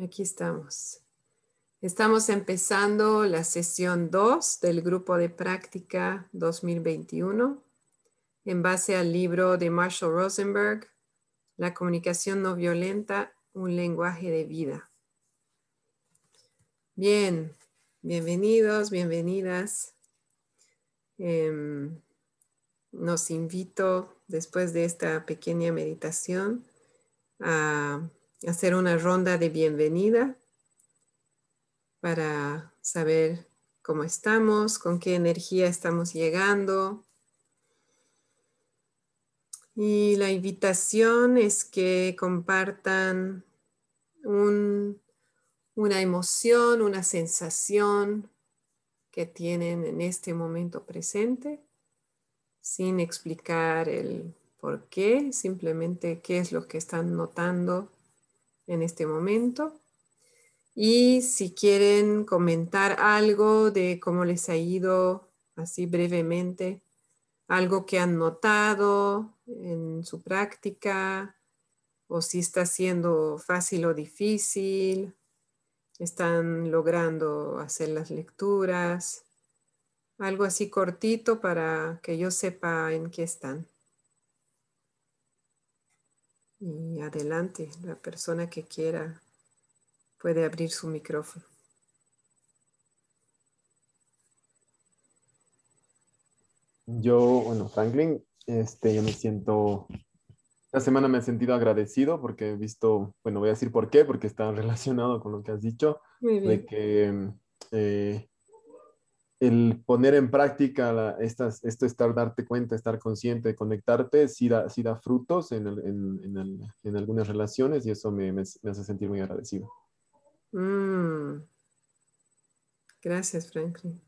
Aquí estamos. Estamos empezando la sesión 2 del grupo de práctica 2021 en base al libro de Marshall Rosenberg, La comunicación no violenta, un lenguaje de vida. Bien, bienvenidos, bienvenidas. Em, nos invito después de esta pequeña meditación a hacer una ronda de bienvenida para saber cómo estamos, con qué energía estamos llegando. Y la invitación es que compartan una emoción, una sensación que tienen en este momento presente, sin explicar el por qué, simplemente qué es lo que están notando en este momento. Y si quieren comentar algo de cómo les ha ido, así brevemente, algo que han notado en su práctica, o si está siendo fácil o difícil, están logrando hacer las lecturas, algo así cortito para que yo sepa en qué están. Y adelante, la persona que quiera puede abrir su micrófono. Yo, bueno, Franklin, este, yo me siento, esta semana me he sentido agradecido porque he visto, bueno, voy a decir por qué, porque está relacionado con lo que has dicho, de que eh, el poner en práctica estas, esto, estar, darte cuenta, estar consciente, conectarte, sí da, da frutos en, en, en, algunas relaciones y eso me, me, hace sentir muy agradecido. Mm. Gracias, Franklin.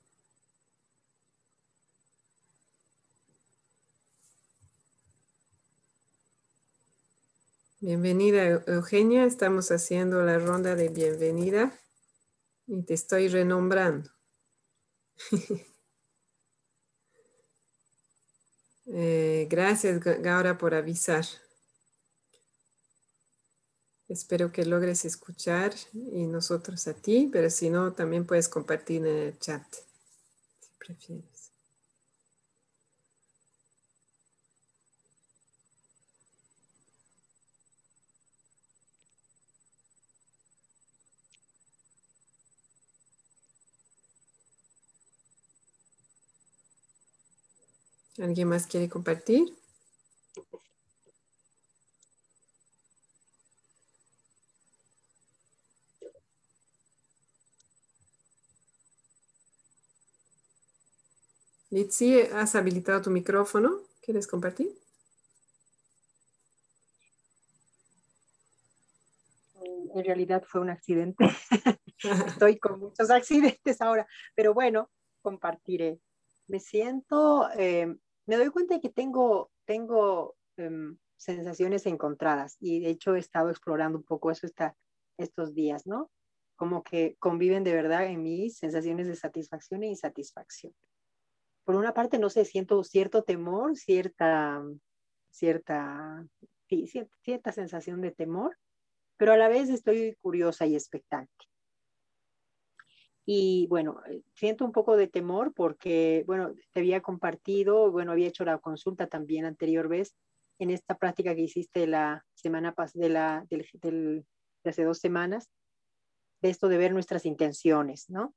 Bienvenida, Eugenia. Estamos haciendo la ronda de bienvenida y te estoy renombrando. Eh, gracias, Gaura, por avisar. Espero que logres escuchar y nosotros a ti, pero si no, también puedes compartir en el chat, si prefieres. ¿Alguien más quiere compartir? Litsi, has habilitado tu micrófono. ¿Quieres compartir? En realidad fue un accidente. Estoy con muchos accidentes ahora, pero bueno, compartiré. Me siento eh, me doy cuenta de que tengo, tengo em, sensaciones encontradas y de hecho he estado explorando un poco eso estos días, ¿no? Como que conviven de verdad en mí sensaciones de satisfacción e insatisfacción. Por una parte, no sé, siento cierto temor, cierta, cierta, cierta sensación de temor, pero a la vez estoy curiosa y expectante. Y bueno, eh, siento un poco de temor porque, bueno, te había compartido, bueno, había hecho la consulta también anterior vez en esta práctica que hiciste la semana pasada, de, la, de hace dos semanas, de esto de ver nuestras intenciones, ¿no?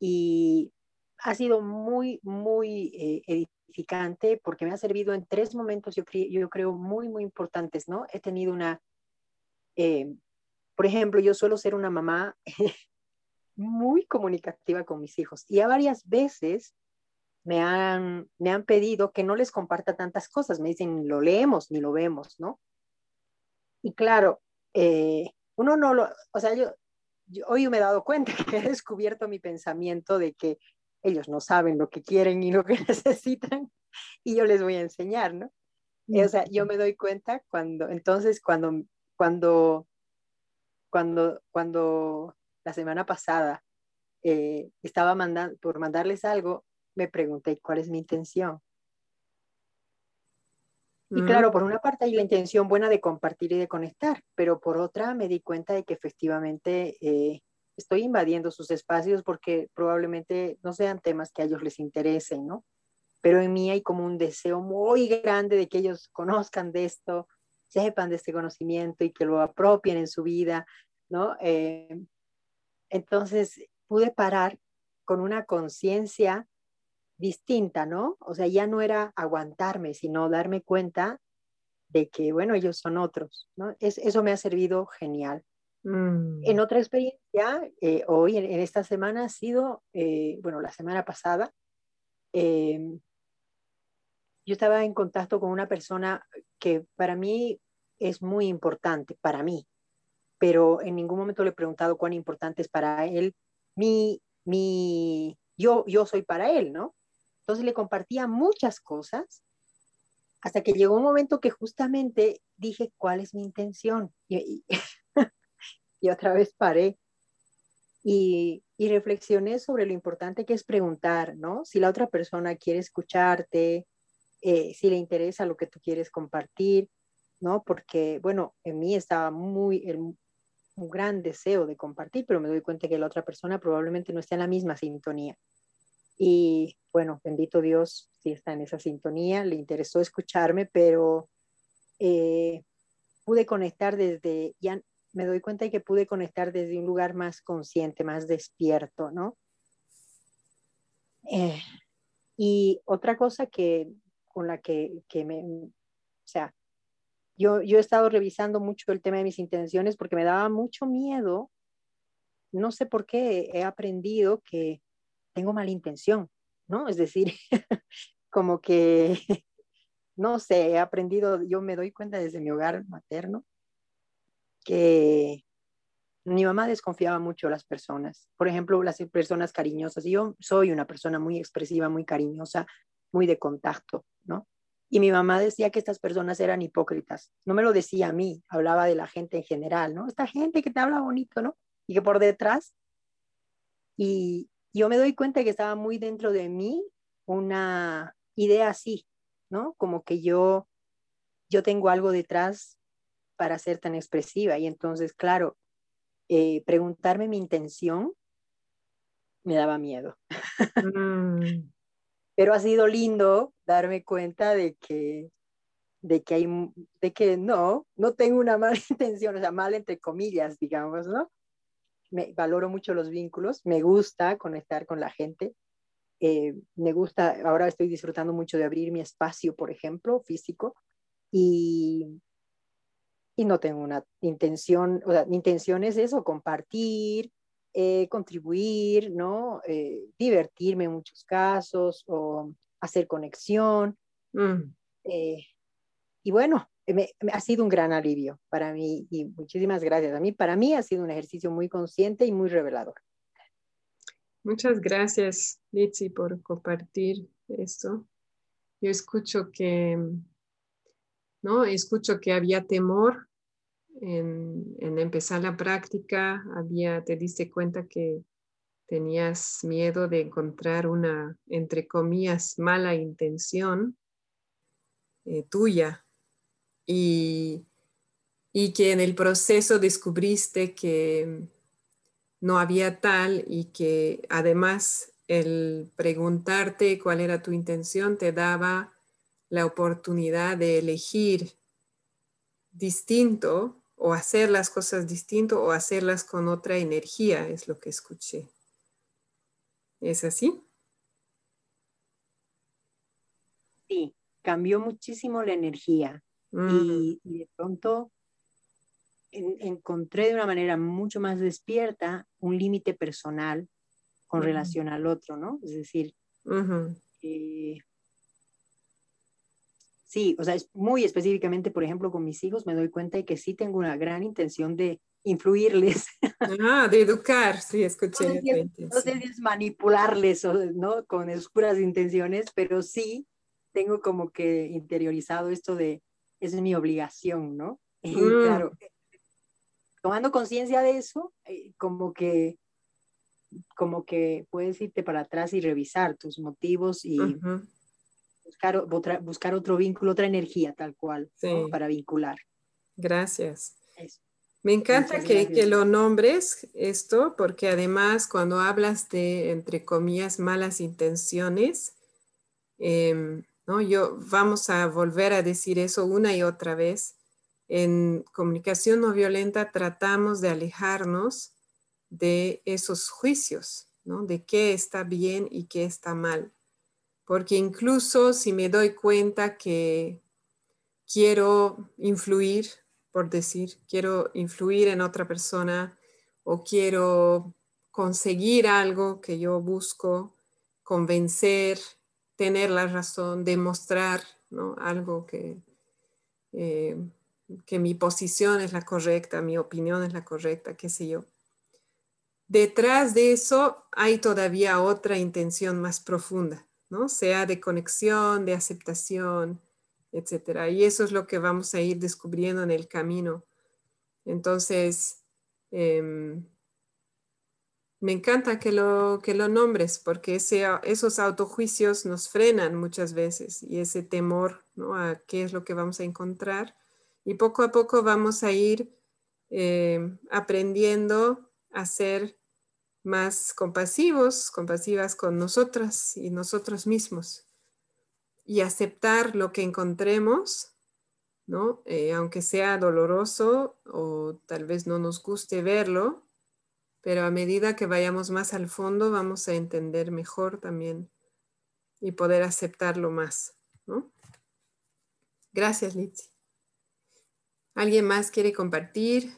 Y ha sido muy, muy eh, edificante porque me ha servido en tres momentos, yo, yo creo, muy, muy importantes, ¿no? He tenido una, eh, por ejemplo, yo suelo ser una mamá muy comunicativa con mis hijos y a varias veces me han, me han pedido que no les comparta tantas cosas. Me dicen, lo leemos ni lo vemos, ¿no? Y claro, eh, uno no lo, o sea, yo, hoy me he dado cuenta que he descubierto mi pensamiento de que ellos no saben lo que quieren y lo que necesitan y yo les voy a enseñar, ¿no? o sea, yo me doy cuenta cuando, entonces, cuando, cuando, cuando, cuando la semana pasada eh, estaba mandando, por mandarles algo, me pregunté cuál es mi intención. Y claro, por una parte hay la intención buena de compartir y de conectar, pero por otra me di cuenta de que efectivamente eh, estoy invadiendo sus espacios porque probablemente no sean temas que a ellos les interesen, ¿no? Pero en mí hay como un deseo muy grande de que ellos conozcan de esto, sepan de este conocimiento y que lo apropien en su vida, ¿no? Eh, entonces pude parar con una conciencia distinta, ¿no? O sea, ya no era aguantarme, sino darme cuenta de que, bueno, ellos son otros, ¿no? Es, eso me ha servido genial. En mm. otra experiencia, eh, hoy, en, esta semana, ha sido, eh, bueno, la semana pasada, em, yo estaba en contacto con una persona que para mí es muy importante, para mí, pero en ningún momento le he preguntado cuán importante es para él mi, mi, yo, yo soy para él, ¿no? Entonces le compartía muchas cosas hasta que llegó un momento que justamente dije, ¿cuál es mi intención? Y, y, otra vez paré y, y, reflexioné sobre lo importante que es preguntar, ¿no? Si la otra persona quiere escucharte, eh, si le interesa lo que tú quieres compartir, ¿no? Porque, bueno, en mí estaba muy, un gran deseo de compartir, pero me doy cuenta que la otra persona probablemente no está en la misma sintonía. Y bueno, bendito Dios, si está en esa sintonía, le interesó escucharme, pero eh, pude conectar desde, ya me doy cuenta de que pude conectar desde un lugar más consciente, más despierto, ¿no? Eh, y otra cosa que con la que, que me, o sea, yo, yo he estado revisando mucho el tema de mis intenciones porque me daba mucho miedo, no sé por qué he aprendido que tengo mala intención, ¿no? Es decir, como que, no sé, he aprendido, yo me doy cuenta desde mi hogar materno que mi mamá desconfiaba mucho de las personas. Por ejemplo, las personas cariñosas. Yo soy una persona muy expresiva, muy cariñosa, muy de contacto, ¿no? Y mi mamá decía que estas personas eran hipócritas. No me lo decía a mí, hablaba de la gente en general, ¿no? Esta gente que te habla bonito, ¿no? Y que por detrás. Y yo me doy cuenta que estaba muy dentro de mí una idea así, ¿no? Como que yo, yo tengo algo detrás para ser tan expresiva. Y entonces, claro, eh, preguntarme mi intención me daba miedo. Mm pero ha sido lindo darme cuenta de que, de que hay, de que no, no tengo una mala intención, o sea, mal entre comillas, digamos, ¿no? Me valoro mucho los vínculos, me gusta conectar con la gente, eh, me gusta, ahora estoy disfrutando mucho de abrir mi espacio, por ejemplo, físico, y, y no tengo una intención, o sea, mi intención es eso, compartir, eh, contribuir, ¿no? Eh, divertirme en muchos casos o hacer conexión. Mm. Eh, y bueno, me, ha sido un gran alivio para mí y muchísimas gracias. A mí, para mí ha sido un ejercicio muy consciente y muy revelador. Muchas gracias, Litsi, por compartir esto. Yo escucho que, ¿no? Escucho que había temor en, empezar la práctica, había, te diste cuenta que tenías miedo de encontrar una, entre comillas, mala intención eh, tuya. Y, y que en el proceso descubriste que no había tal y que además el preguntarte cuál era tu intención te daba la oportunidad de elegir distinto o hacer las cosas distinto o hacerlas con otra energía, es lo que escuché. ¿Es así? Sí, cambió muchísimo la energía y, mm. de pronto encontré de una manera mucho más despierta un límite personal con relación al otro, ¿no? Es decir, Sí, o sea, es muy específicamente, por ejemplo, con mis hijos me doy cuenta de que sí tengo una gran intención de influirles. Ah, de educar, sí, escuché. No sé, si es manipularles, ¿no? Con oscuras intenciones, pero sí tengo como que interiorizado esto de, es mi obligación, ¿no? Y mm. claro, tomando conciencia de eso, eh, como que como que puedes irte para atrás y revisar tus motivos y buscar, otro vínculo, otra energía tal cual, para vincular. Gracias. Me encanta que, que, lo nombres esto, porque además cuando hablas de, entre comillas, malas intenciones, em, ¿no? Yo vamos a volver a decir eso una y otra vez. En comunicación no violenta tratamos de alejarnos de esos juicios, ¿no? De qué está bien y qué está mal. Porque incluso si me doy cuenta que quiero influir por decir, quiero influir en otra persona o quiero conseguir algo que yo busco, convencer, tener la razón, demostrar algo que, eh, que mi posición es la correcta, mi opinión es la correcta, qué sé yo. Detrás de eso hay todavía otra intención más profunda, ¿no? Sea de conexión, de aceptación, etcétera. Y eso es lo que vamos a ir descubriendo en el camino. Entonces, em, me encanta que lo, que lo nombres porque ese, esos autojuicios nos frenan muchas veces y ese temor ¿no? a qué es lo que vamos a encontrar. Y poco a poco vamos a ir em, aprendiendo a ser más compasivos, compasivas con nosotras y nosotros mismos y aceptar lo que encontremos, ¿no? Eh, aunque sea doloroso o tal vez no nos guste verlo, pero a medida que vayamos más al fondo vamos a entender mejor también y poder aceptarlo más, ¿no? Gracias, Litsi. ¿Alguien más quiere compartir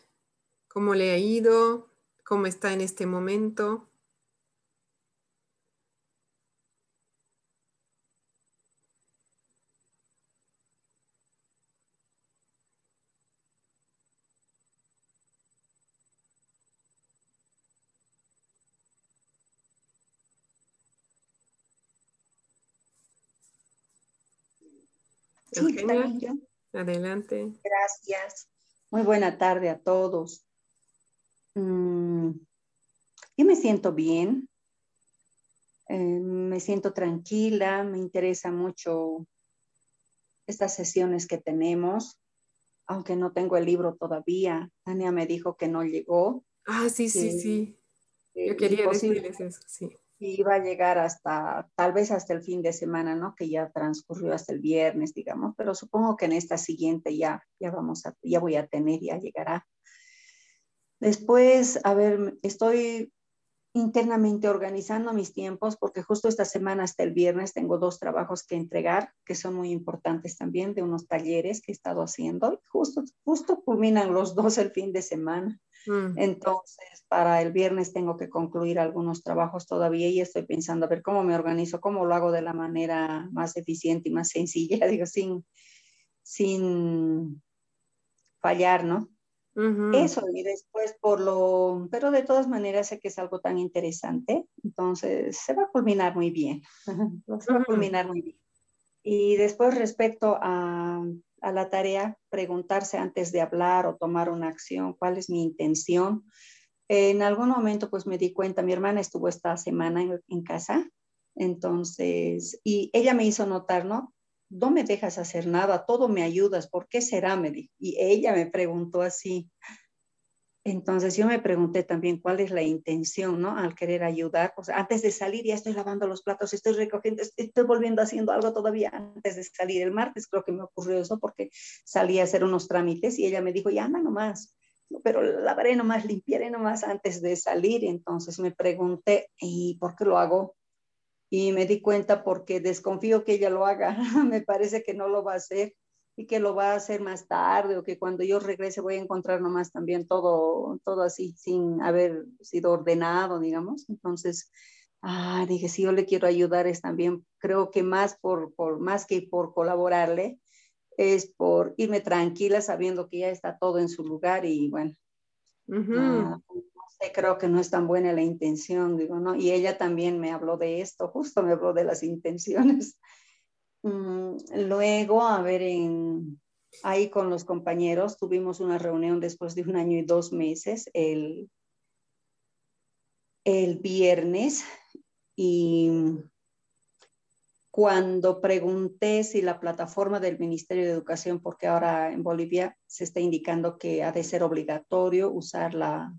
cómo le ha ido? ¿Cómo está en este momento? Sí, Adelante. Gracias. Muy buena tarde a todos. Mm, yo me siento bien, eh, me siento tranquila, me interesa mucho estas sesiones que tenemos, aunque no tengo el libro todavía. Tania me dijo que no llegó. Ah, sí, sí, sí. Yo quería decirles eso, sí iba a llegar hasta, tal vez hasta el fin de semana, ¿no? Que ya transcurrió hasta el viernes, digamos, pero supongo que en esta siguiente ya, ya vamos a, ya voy a tener, ya llegará. Después, a ver, estoy internamente organizando mis tiempos porque justo esta semana hasta el viernes tengo dos trabajos que entregar que son muy importantes también de unos talleres que he estado haciendo. Justo, justo culminan los dos el fin de semana. Mm. Entonces, para el viernes tengo que concluir algunos trabajos todavía y estoy pensando a ver cómo me organizo, cómo lo hago de la manera más eficiente y más sencilla, digo, sin, sin fallar, ¿no? Eso, y después por lo, pero de todas maneras sé que es algo tan interesante, entonces se va a culminar muy bien, se va a culminar muy bien. Y después respecto a, a, la tarea, preguntarse antes de hablar o tomar una acción, cuál es mi intención. En algún momento pues me di cuenta, mi hermana estuvo esta semana en, en casa, entonces, y ella me hizo notar, ¿no? No me dejas hacer nada, todo me ayudas, ¿por qué será? Me. Y ella me preguntó así. Entonces yo me pregunté también cuál es la intención, ¿no? Al querer ayudar. O sea, antes de salir ya estoy lavando los platos, estoy recogiendo, estoy volviendo haciendo algo todavía antes de salir. El martes creo que me ocurrió eso porque salí a hacer unos trámites y ella me dijo, ya anda nomás, pero lavaré nomás, limpiaré nomás antes de salir. Entonces me pregunté, ¿y por qué lo hago? Y me di cuenta porque desconfío que ella lo haga. me parece que no lo va a hacer y que lo va a hacer más tarde o que cuando yo regrese voy a encontrar nomás también todo, todo así sin haber sido ordenado, digamos. Entonces, ah, dije, si yo le quiero ayudar es también, creo que más por, por más que por colaborarle, es por irme tranquila sabiendo que ya está todo en su lugar y bueno, creo que no es tan buena la intención, digo, ¿no? Y ella también me habló de esto, justo me habló de las intenciones. Mm, luego, a ver, en, ahí con los compañeros tuvimos una reunión después de un año y dos meses, el, el viernes, y cuando pregunté si la plataforma del Ministerio de Educación, porque ahora en Bolivia se está indicando que ha de ser obligatorio usar la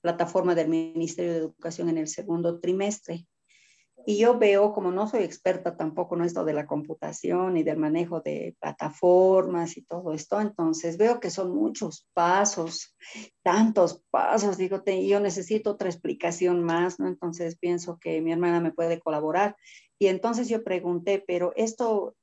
plataforma del Ministerio de Educación en el segundo trimestre. Y yo veo, como no soy experta tampoco en esto de la computación y del manejo de plataformas y todo esto, entonces veo que son muchos pasos, tantos pasos, digo, yo necesito otra explicación más, ¿no? Entonces pienso que mi hermana me puede colaborar. Y entonces yo pregunté, pero esto, es,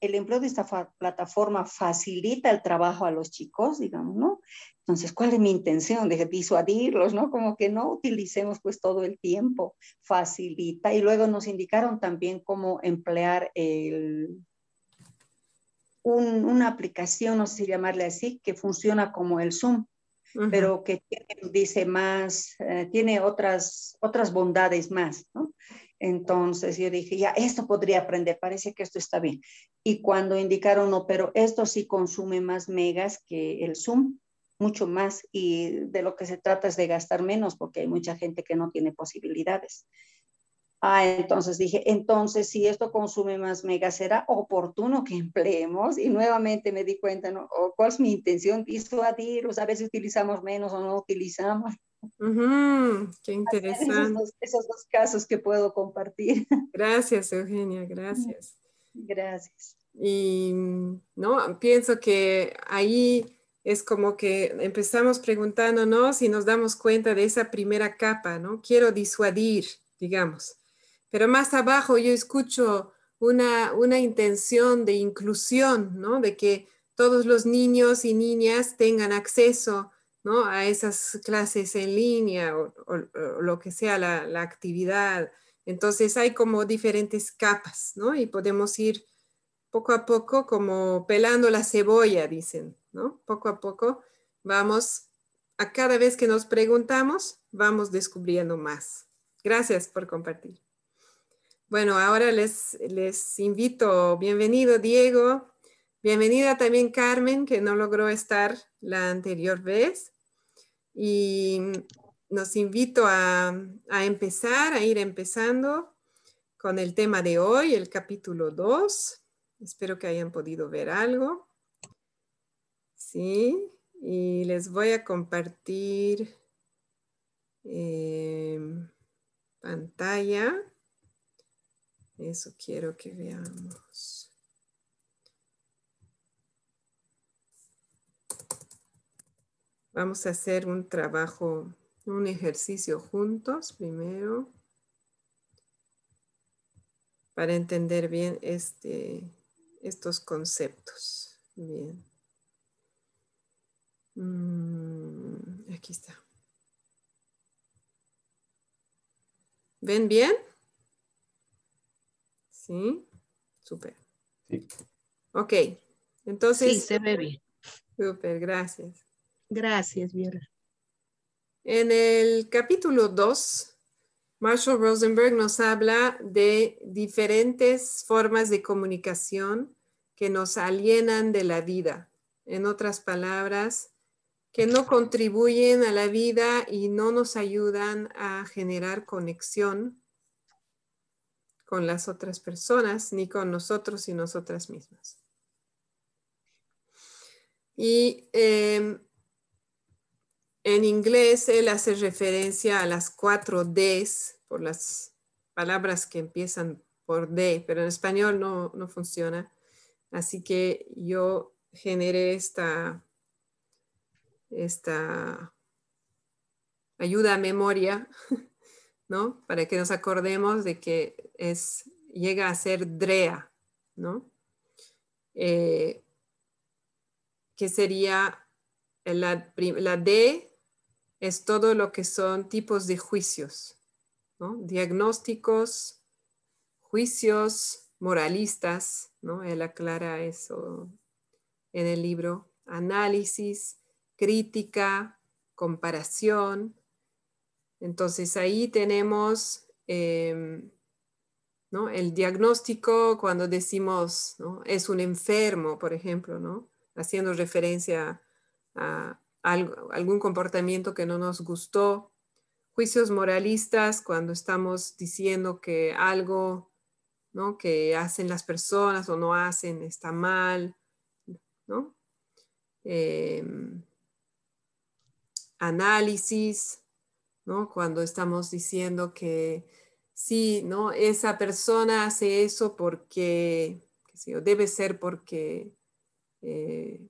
el empleo de esta plataforma facilita el trabajo a los chicos, digamos, ¿no? Entonces, ¿cuál es mi intención? De disuadirlos, ¿no? Como que no utilicemos pues todo el tiempo, facilita. Y luego nos indicaron también cómo emplear el, una aplicación, no sé si llamarle así, que funciona como el Zoom, pero que tiene, dice más, eh, tiene otras, otras bondades más, ¿no? Entonces yo dije, ya, esto podría aprender, parece que esto está bien. Y cuando indicaron, no, pero esto sí consume más megas que el Zoom, mucho más y de lo que se trata es de gastar menos porque hay mucha gente que no tiene posibilidades. Ah, entonces dije, entonces si esto consume más megas, será oportuno que empleemos y nuevamente me di cuenta, ¿no? ¿Cuál es mi intención? Disuadir, o a veces utilizamos menos o no utilizamos. Qué interesante. Esos dos, casos que puedo compartir. Gracias, Eugenia, gracias. Gracias. Y no, pienso que ahí es como que empezamos preguntándonos y nos damos cuenta de esa primera capa, ¿no? Quiero disuadir, digamos. Pero más abajo yo escucho una, una intención de inclusión, ¿no? De que todos los niños y niñas tengan acceso ¿no? a esas clases en línea o, lo que sea la, la, actividad. Entonces hay como diferentes capas, ¿no? Y podemos ir poco a poco como pelando la cebolla, dicen, ¿no? Poco a poco vamos, a cada vez que nos preguntamos, vamos descubriendo más. Gracias por compartir. Bueno, ahora les, les invito, bienvenido Diego, bienvenida también Carmen, que no logró estar la anterior vez. Y nos invito a, a empezar, a ir empezando con el tema de hoy, el capítulo 2. Espero que hayan podido ver algo. Sí, y les voy a compartir em, pantalla. Eso quiero que veamos. Vamos a hacer un trabajo, un ejercicio juntos primero para entender bien este, estos conceptos. Bien. Mm, aquí está. ¿Ven bien? ¿Sí? Súper. Sí. Ok. Entonces. Sí, se ve bien. Súper, gracias. Gracias, Viola. En el capítulo 2, Marshall Rosenberg nos habla de diferentes formas de comunicación que nos alienan de la vida. En otras palabras, que no contribuyen a la vida y no nos ayudan a generar conexión con las otras personas, ni con nosotros y nosotras mismas. Y em, en inglés él hace referencia a las cuatro Ds, por las palabras que empiezan por D, pero en español no, no funciona. Así que yo generé esta esta ayuda a memoria, ¿no? Para que nos acordemos de que es, llega a ser DREA, ¿no? Eh, que sería la, la, D es todo lo que son tipos de juicios. Diagnósticos, juicios moralistas, ¿no? Él aclara eso en el libro, análisis, crítica, comparación. Entonces ahí tenemos em, ¿no? el diagnóstico cuando decimos es un enfermo, por ejemplo, ¿no? haciendo referencia a algún comportamiento que no nos gustó. Juicios moralistas cuando estamos diciendo que algo ¿no? que hacen las personas o no hacen está mal, ¿no? Em, análisis, ¿no? Cuando estamos diciendo que sí, ¿no? Esa persona hace eso porque, debe ser porque eh,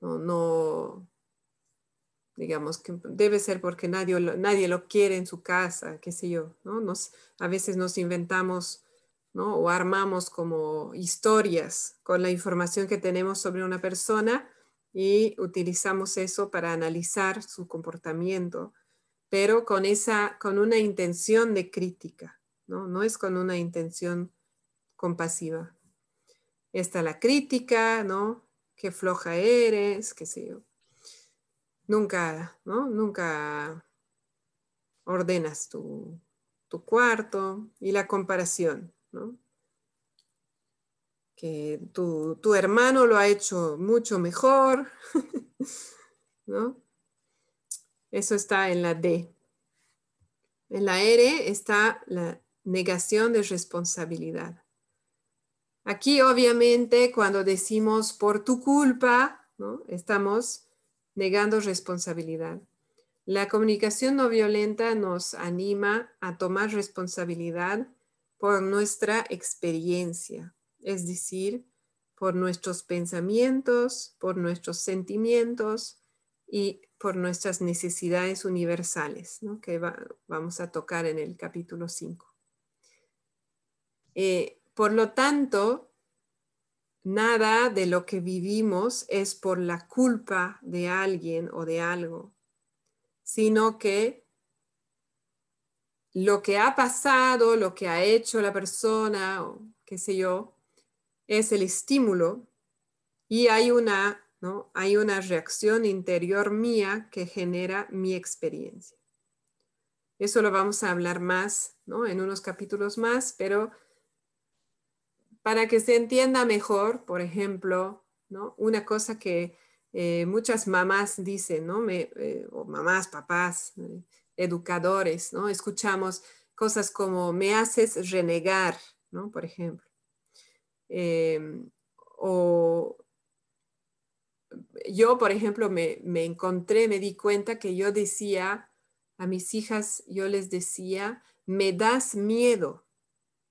no, digamos que debe ser porque nadie, nadie lo quiere en su casa, qué sé yo, ¿no? A veces nos inventamos, ¿no? O armamos como historias con la información que tenemos sobre una persona y utilizamos eso para analizar su comportamiento, pero con, esa, con una intención de crítica, ¿no? No es con una intención compasiva. Está la crítica, ¿no? Qué floja eres, qué sé yo nunca, ¿no? Nunca ordenas tu, cuarto y la comparación, ¿no? Que tu, tu, hermano lo ha hecho mucho mejor, ¿no? Eso está en la D. En la R está la negación de responsabilidad. Aquí obviamente cuando decimos por tu culpa, ¿no? estamos negando responsabilidad. La comunicación no violenta nos anima a tomar responsabilidad por nuestra experiencia, es decir, por nuestros pensamientos, por nuestros sentimientos y por nuestras necesidades universales, que vamos a tocar en el capítulo 5. Eh, por lo tanto, Nada de lo que vivimos es por la culpa de alguien o de algo, sino que lo que ha pasado, lo que ha hecho la persona, o qué sé yo, es el estímulo y hay una, ¿no? hay una reacción interior mía que genera mi experiencia. Eso lo vamos a hablar más ¿no? en unos capítulos más, pero para que se entienda mejor, por ejemplo, una cosa que eh, muchas mamás dicen, ¿no? Me, eh, o mamás, papás, eh, educadores, ¿no? escuchamos cosas como me haces renegar, ¿no? por ejemplo. Em, o yo, por ejemplo, me, me, encontré, me di cuenta que yo decía a mis hijas, yo les decía, me das miedo,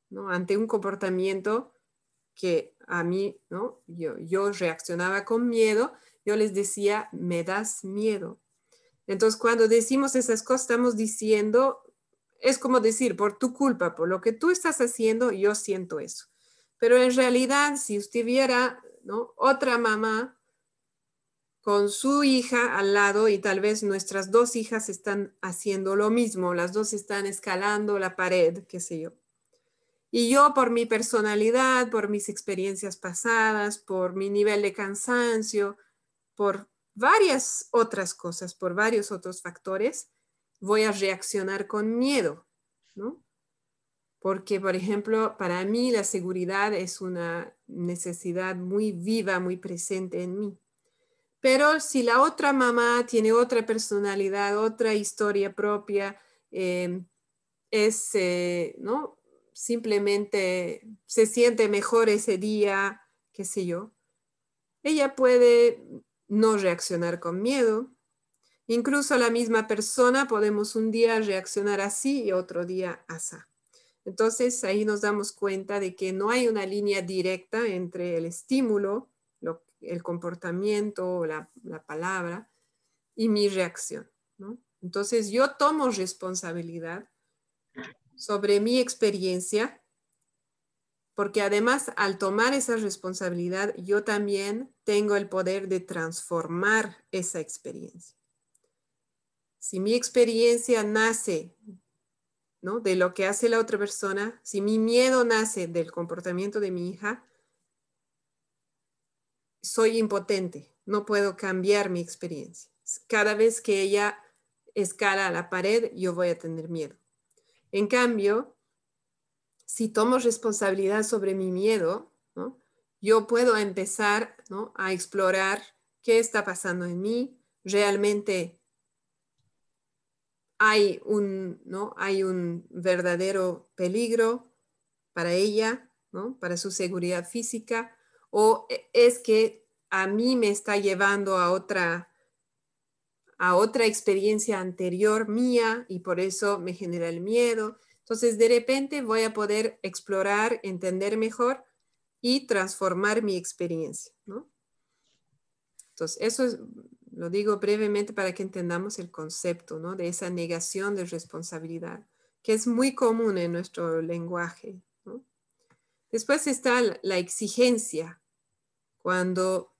¿no? Ante un comportamiento que a mí, ¿no? Yo, yo reaccionaba con miedo, yo les decía, me das miedo. Entonces, cuando decimos esas cosas, estamos diciendo, es como decir, por tu culpa, por lo que tú estás haciendo, yo siento eso. Pero en realidad, si usted viera, ¿no? Otra mamá con su hija al lado y tal vez nuestras dos hijas están haciendo lo mismo, las dos están escalando la pared, qué sé yo. Y yo por mi personalidad, por mis experiencias pasadas, por mi nivel de cansancio, por varias otras cosas, por varios otros factores, voy a reaccionar con miedo, ¿no? Porque, por ejemplo, para mí la seguridad es una necesidad muy viva, muy presente en mí. Pero si la otra mamá tiene otra personalidad, otra historia propia, eh, es, eh, ¿no? Simplemente se siente mejor ese día, qué sé yo, ella puede no reaccionar con miedo. Incluso la misma persona podemos un día reaccionar así y otro día así. Entonces ahí nos damos cuenta de que no hay una línea directa entre el estímulo, el comportamiento, la, la palabra y mi reacción. Entonces yo tomo responsabilidad sobre mi experiencia, porque además al tomar esa responsabilidad, yo también tengo el poder de transformar esa experiencia. Si mi experiencia nace ¿no? de lo que hace la otra persona, si mi miedo nace del comportamiento de mi hija, soy impotente, no puedo cambiar mi experiencia. Cada vez que ella escala a la pared, yo voy a tener miedo. En cambio, si tomo responsabilidad sobre mi miedo, yo puedo empezar a explorar qué está pasando en mí. Realmente hay un, ¿no? hay un verdadero peligro, para ella, ¿no? Para su seguridad física, o e, es que a mí me está llevando a otra a otra experiencia anterior mía y por eso me genera el miedo. Entonces, de repente voy a poder explorar, entender mejor y transformar mi experiencia, ¿no? Entonces, eso es, lo digo brevemente para que entendamos el concepto, ¿no? De esa negación de responsabilidad, que es muy común en nuestro lenguaje. Después está la exigencia, cuando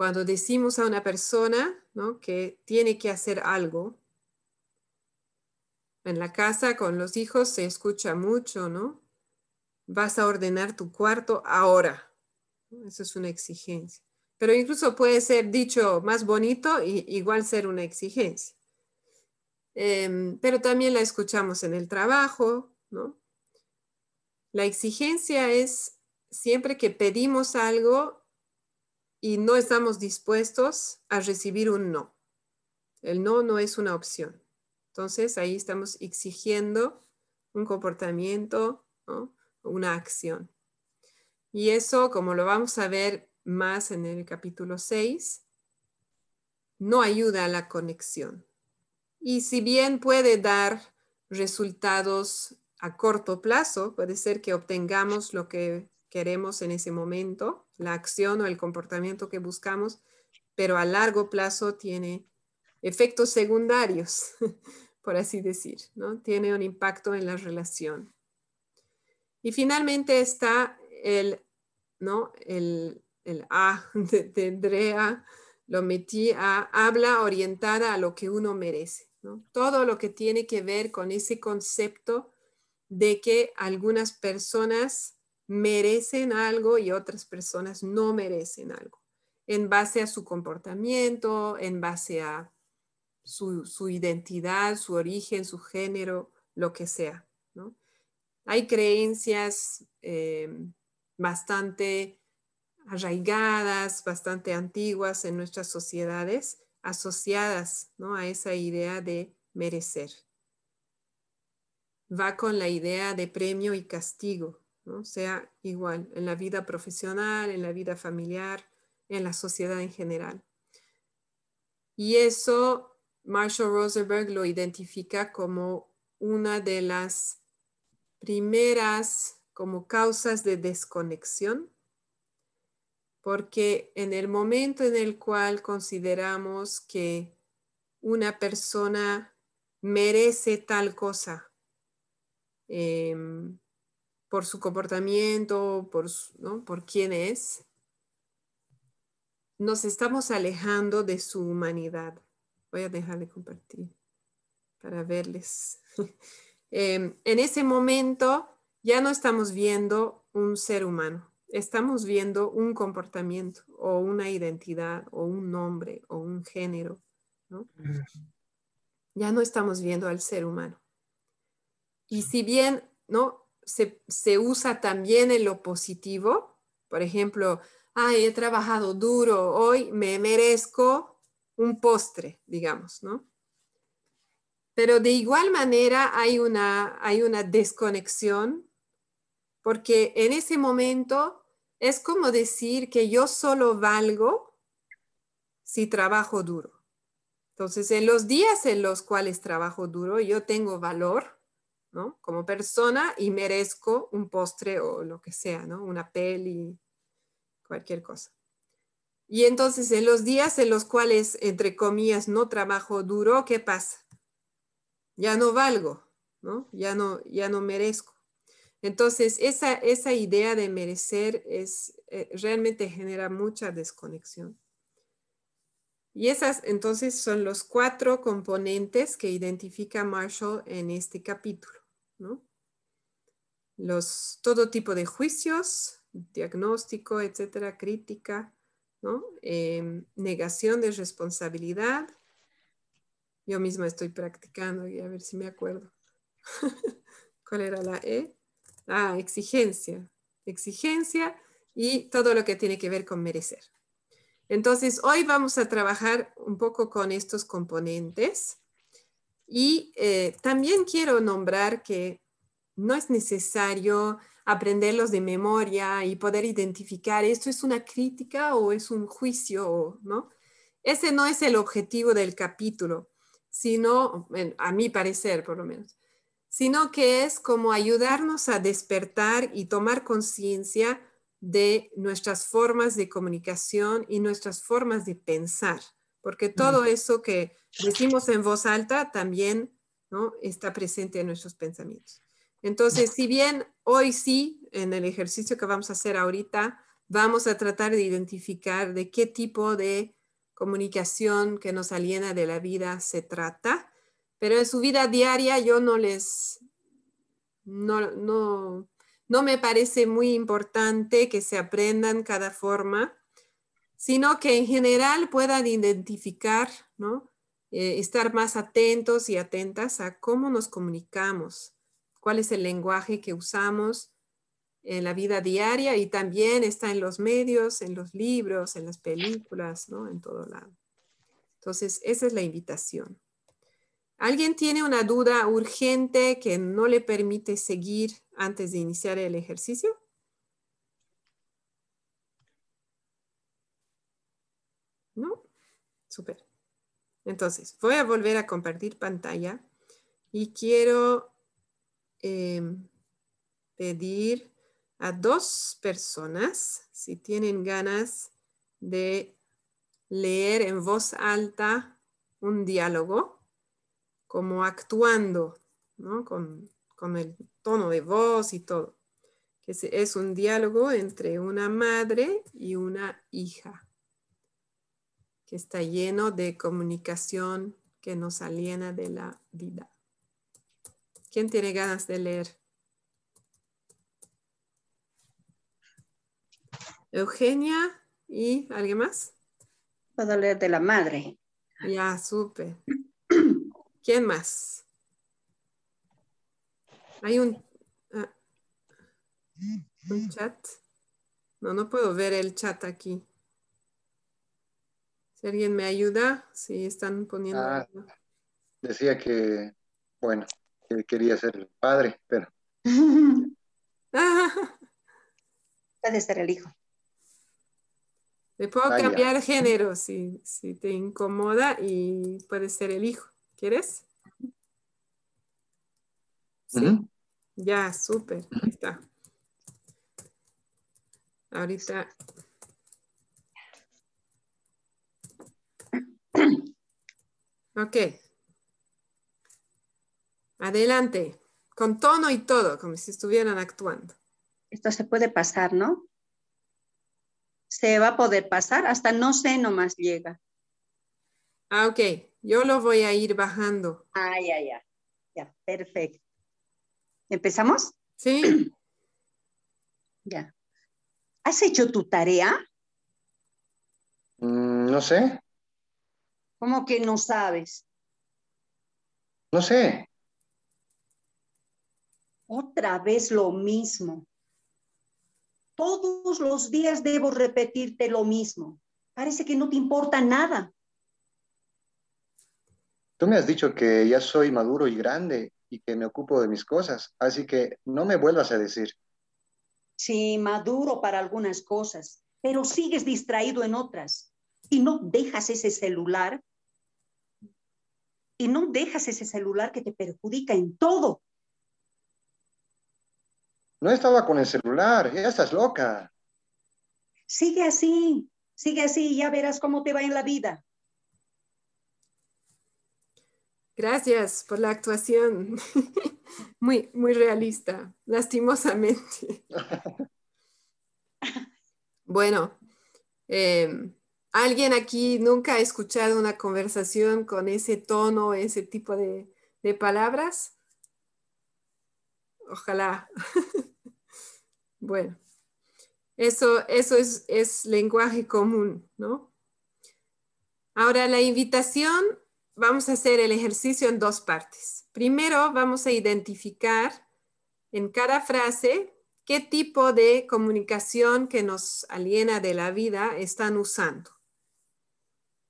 cuando decimos a una persona que tiene que hacer algo, en la casa con los hijos se escucha mucho, ¿no? Vas a ordenar tu cuarto ahora. Eso es una exigencia. Pero incluso puede ser dicho más bonito y igual ser una exigencia. Em, pero también la escuchamos en el trabajo, ¿no? La exigencia es siempre que pedimos algo y no estamos dispuestos a recibir un no. El no no es una opción. Entonces ahí estamos exigiendo un comportamiento, una acción. Y eso, como lo vamos a ver más en el capítulo 6, no ayuda a la conexión. Y si bien puede dar resultados a corto plazo, puede ser que obtengamos lo que queremos en ese momento, la acción o el comportamiento que buscamos, pero a largo plazo tiene efectos secundarios, por así decir, ¿no? Tiene un impacto en la relación. Y finalmente está el, ¿no? El, el A de, Andrea, lo metí a habla orientada a lo que uno merece, ¿no? Todo lo que tiene que ver con ese concepto de que algunas personas merecen algo y otras personas no merecen algo, en base a su comportamiento, en base a su, identidad, su origen, su género, lo que sea. Hay creencias em, bastante arraigadas, bastante antiguas en nuestras sociedades, asociadas a esa idea de merecer. Va con la idea de premio y castigo sea igual en la vida profesional, en la vida familiar, en la sociedad en general. Y eso Marshall Rosenberg lo identifica como una de las primeras como causas de desconexión, porque en el momento en el cual consideramos que una persona merece tal cosa, em, por su comportamiento, por, ¿no? por quién es, nos estamos alejando de su humanidad. Voy a dejar de compartir para verles. Em, en ese momento ya no estamos viendo un ser humano, estamos viendo un comportamiento o una identidad o un nombre o un género. Ya no estamos viendo al ser humano. Y si bien ¿no? Se, usa también en lo positivo. Por ejemplo, ay, he trabajado duro, hoy me merezco un postre, digamos, ¿no? Pero de igual manera hay una, hay una desconexión porque en ese momento es como decir que yo solo valgo si trabajo duro. Entonces, en los días en los cuales trabajo duro, yo tengo valor como persona y merezco un postre o lo que sea, ¿no? Una peli, cualquier cosa. Y entonces en los días en los cuales, entre comillas, no trabajo duro, ¿qué pasa? Ya no valgo, ¿no? Ya no, ya no merezco. Entonces, esa, esa idea de merecer es, eh, realmente genera mucha desconexión. Y esas entonces son los cuatro componentes que identifica Marshall en este capítulo. Los, todo tipo de juicios, diagnóstico, etcétera, crítica, em, negación de responsabilidad. Yo misma estoy practicando y a ver si me acuerdo. ¿Cuál era la E? Ah, exigencia. Exigencia y todo lo que tiene que ver con merecer. Entonces, hoy vamos a trabajar un poco con estos componentes y eh, también quiero nombrar que no es necesario aprenderlos de memoria y poder identificar esto es una crítica o es un juicio, ¿no? Ese no es el objetivo del capítulo, sino, a mi parecer por lo menos, sino que es como ayudarnos a despertar y tomar conciencia de nuestras formas de comunicación y nuestras formas de pensar, porque todo eso que decimos en voz alta también ¿no? está presente en nuestros pensamientos. Entonces, si bien hoy sí, en el ejercicio que vamos a hacer ahorita, vamos a tratar de identificar de qué tipo de comunicación que nos aliena de la vida se trata, pero en su vida diaria yo no les, no, no, no me parece muy importante que se aprendan cada forma, sino que en general puedan identificar, ¿no? Eh, estar más atentos y atentas a cómo nos comunicamos, cuál es el lenguaje que usamos en la vida diaria y también está en los medios, en los libros, en las películas, ¿no? En todo lado. Entonces, esa es la invitación. ¿Alguien tiene una duda urgente que no le permite seguir antes de iniciar el ejercicio? ¿No? Súper. Entonces, voy a volver a compartir pantalla y quiero em, pedir a dos personas, si tienen ganas de leer en voz alta un diálogo, como actuando, ¿no? Con, el tono de voz y todo. Que es un diálogo entre una madre y una hija, que está lleno de comunicación que nos aliena de la vida. ¿Quién tiene ganas de leer? Eugenia y alguien más. Puedo leer de la madre. Ya, supe. ¿Quién más? Hay un, ah, un chat. No, no puedo ver el chat aquí. Si alguien me ayuda, si están poniendo. Ah, decía que, bueno, que quería ser el padre, pero. Puede ser el hijo. Le puedo cambiar género si, te incomoda y puede ser el hijo. ¿Quieres? Sí. Ya, súper. Ahí está. Ahorita. Ok. Adelante. Con tono y todo, como si estuvieran actuando. Esto se puede pasar, ¿no? se va a poder pasar, hasta no sé nomás llega. Ah, ok, yo lo voy a ir bajando. Ah, ya, ya, ya, perfecto. ¿Empezamos? Sí. ya. ¿Has hecho tu tarea? Mm, no sé. ¿Cómo que no sabes? No sé. Otra vez lo mismo. Todos los días debo repetirte lo mismo. Parece que no te importa nada. Tú me has dicho que ya soy maduro y grande y que me ocupo de mis cosas, así que no me vuelvas a decir. Sí, maduro para algunas cosas, pero sigues distraído en otras y no dejas ese celular y no dejas ese celular que te perjudica en todo. No estaba con el celular, ya estás loca. Sigue así, sigue así y ya verás cómo te va en la vida. Gracias por la actuación. Muy, muy realista, lastimosamente. Bueno, em, ¿alguien aquí nunca ha escuchado una conversación con ese tono, ese tipo de, palabras? Ojalá. Bueno, eso, eso es, es lenguaje común, ¿no? Ahora la invitación, vamos a hacer el ejercicio en dos partes. Primero vamos a identificar en cada frase qué tipo de comunicación que nos aliena de la vida están usando.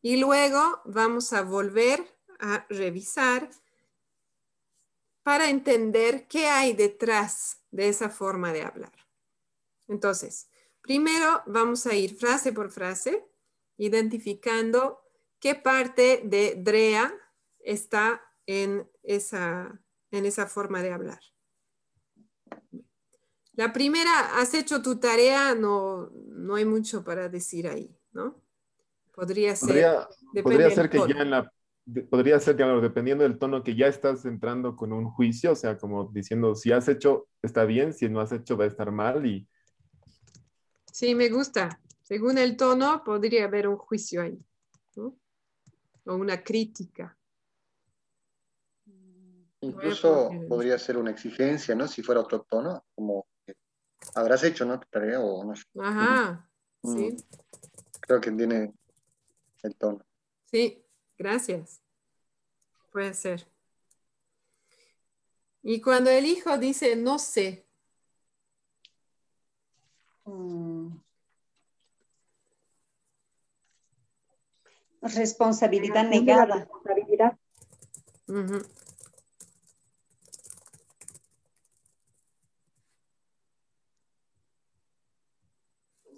Y luego vamos a volver a revisar para entender qué hay detrás de esa forma de hablar. Entonces, primero vamos a ir frase por frase, identificando qué parte de Drea está en esa, en esa forma de hablar. La primera, has hecho tu tarea, no, no hay mucho para decir ahí, ¿no? Podría ser. Podría, ser que ya en la. Podría ser que, dependiendo del tono, que ya estás entrando con un juicio, o sea, como diciendo, si has hecho, está bien, si no has hecho, va a estar mal. y Sí, me gusta. Según el tono, podría haber un juicio ahí, ¿no? O una crítica. Incluso podría ser una exigencia, ¿no? Si fuera otro tono, como habrás hecho, ¿no? tarea o no Ajá, mm. sí. Creo que tiene el tono. Sí, gracias. Puede ser. Y cuando el hijo dice, no sé. Mm. Responsabilidad negada. Responsabilidad.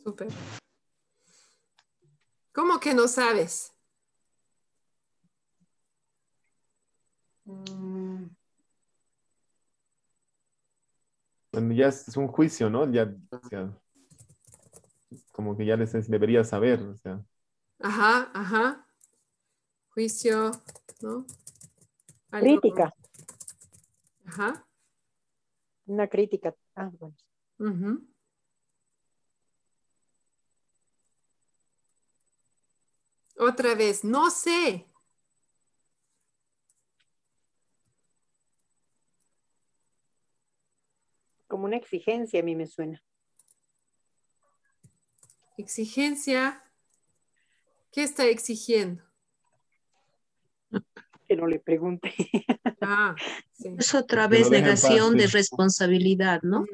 Súper. ¿Cómo que no sabes? Bueno, ya es un juicio, ¿no? Ya, como que ya les debería saber, o sea. Ajá, ajá. Juicio, ¿no? Crítica. Ajá. Una crítica. Ah, bueno. Otra vez, no sé. Como una exigencia a mí me suena. Exigencia. ¿Qué está exigiendo? Que no le pregunte. Ah, Es otra vez negación de responsabilidad, ¿no?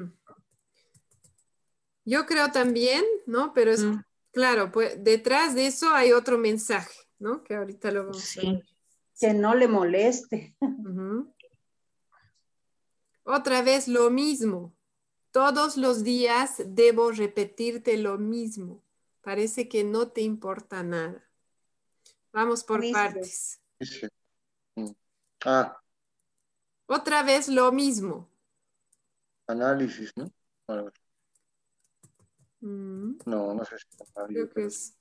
Yo creo también, ¿no? Pero es mm. Claro, pues detrás de eso hay otro mensaje, ¿no? Que ahorita lo vamos a ver. Que no le moleste. Otra vez lo mismo. Todos los días debo repetirte lo mismo. Parece que no te importa nada. Vamos por partes. Ah. Otra vez lo mismo. Análisis, ¿no? Mm. No, no sé si Creo que es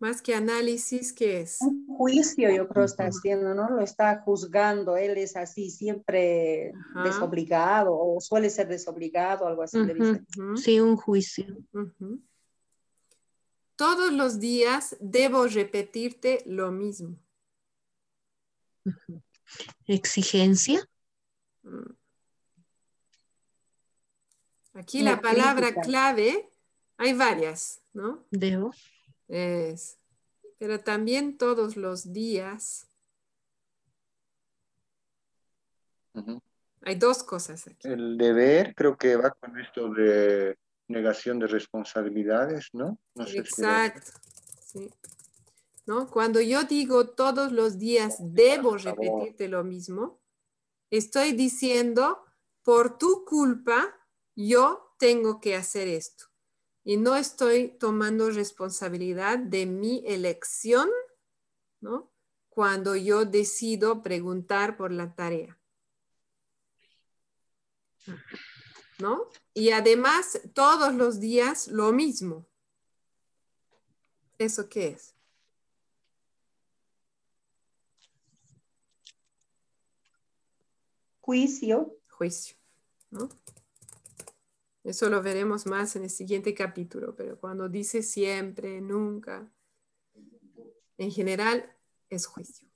más que análisis, ¿qué es? Un juicio, yo creo, está haciendo, ¿no? Lo está juzgando, él es así, siempre desobligado, o suele ser desobligado, algo así le dicen. Sí, un juicio. Todos los días debo repetirte lo mismo. Exigencia. Mm. Aquí la palabra clave, hay varias, ¿no? Debo. Es, pero también todos los días. Hay dos cosas aquí. El deber creo que va con esto de negación de responsabilidades, ¿no? Exacto. sí. ¿No? Cuando yo digo todos los días debo repetirte lo mismo, estoy diciendo por tu culpa yo tengo que hacer esto y no estoy tomando responsabilidad de mi elección, ¿no? Cuando yo decido preguntar por la tarea. ¿No? Y además, todos los días lo mismo. ¿Eso qué es? Juicio. Juicio, ¿no? Eso lo veremos más en el siguiente capítulo, pero cuando dice siempre, nunca, en general es juicio.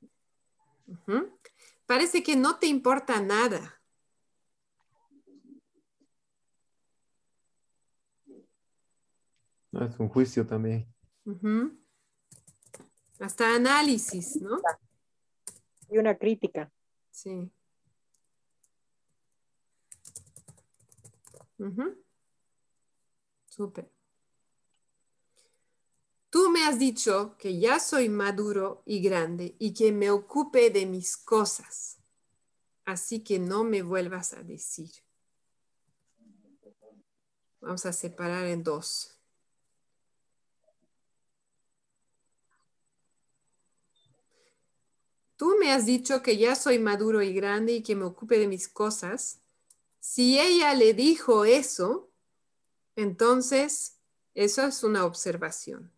Parece que no te importa nada. es un juicio también. Hasta análisis, ¿no? Y una crítica. Sí. Tú me has dicho que ya soy maduro y grande y que me ocupe de mis cosas. Así que no me vuelvas a decir. Vamos a separar en dos. Tú me has dicho que ya soy maduro y grande y que me ocupe de mis cosas. Si ella le dijo eso, entonces eso es una observación.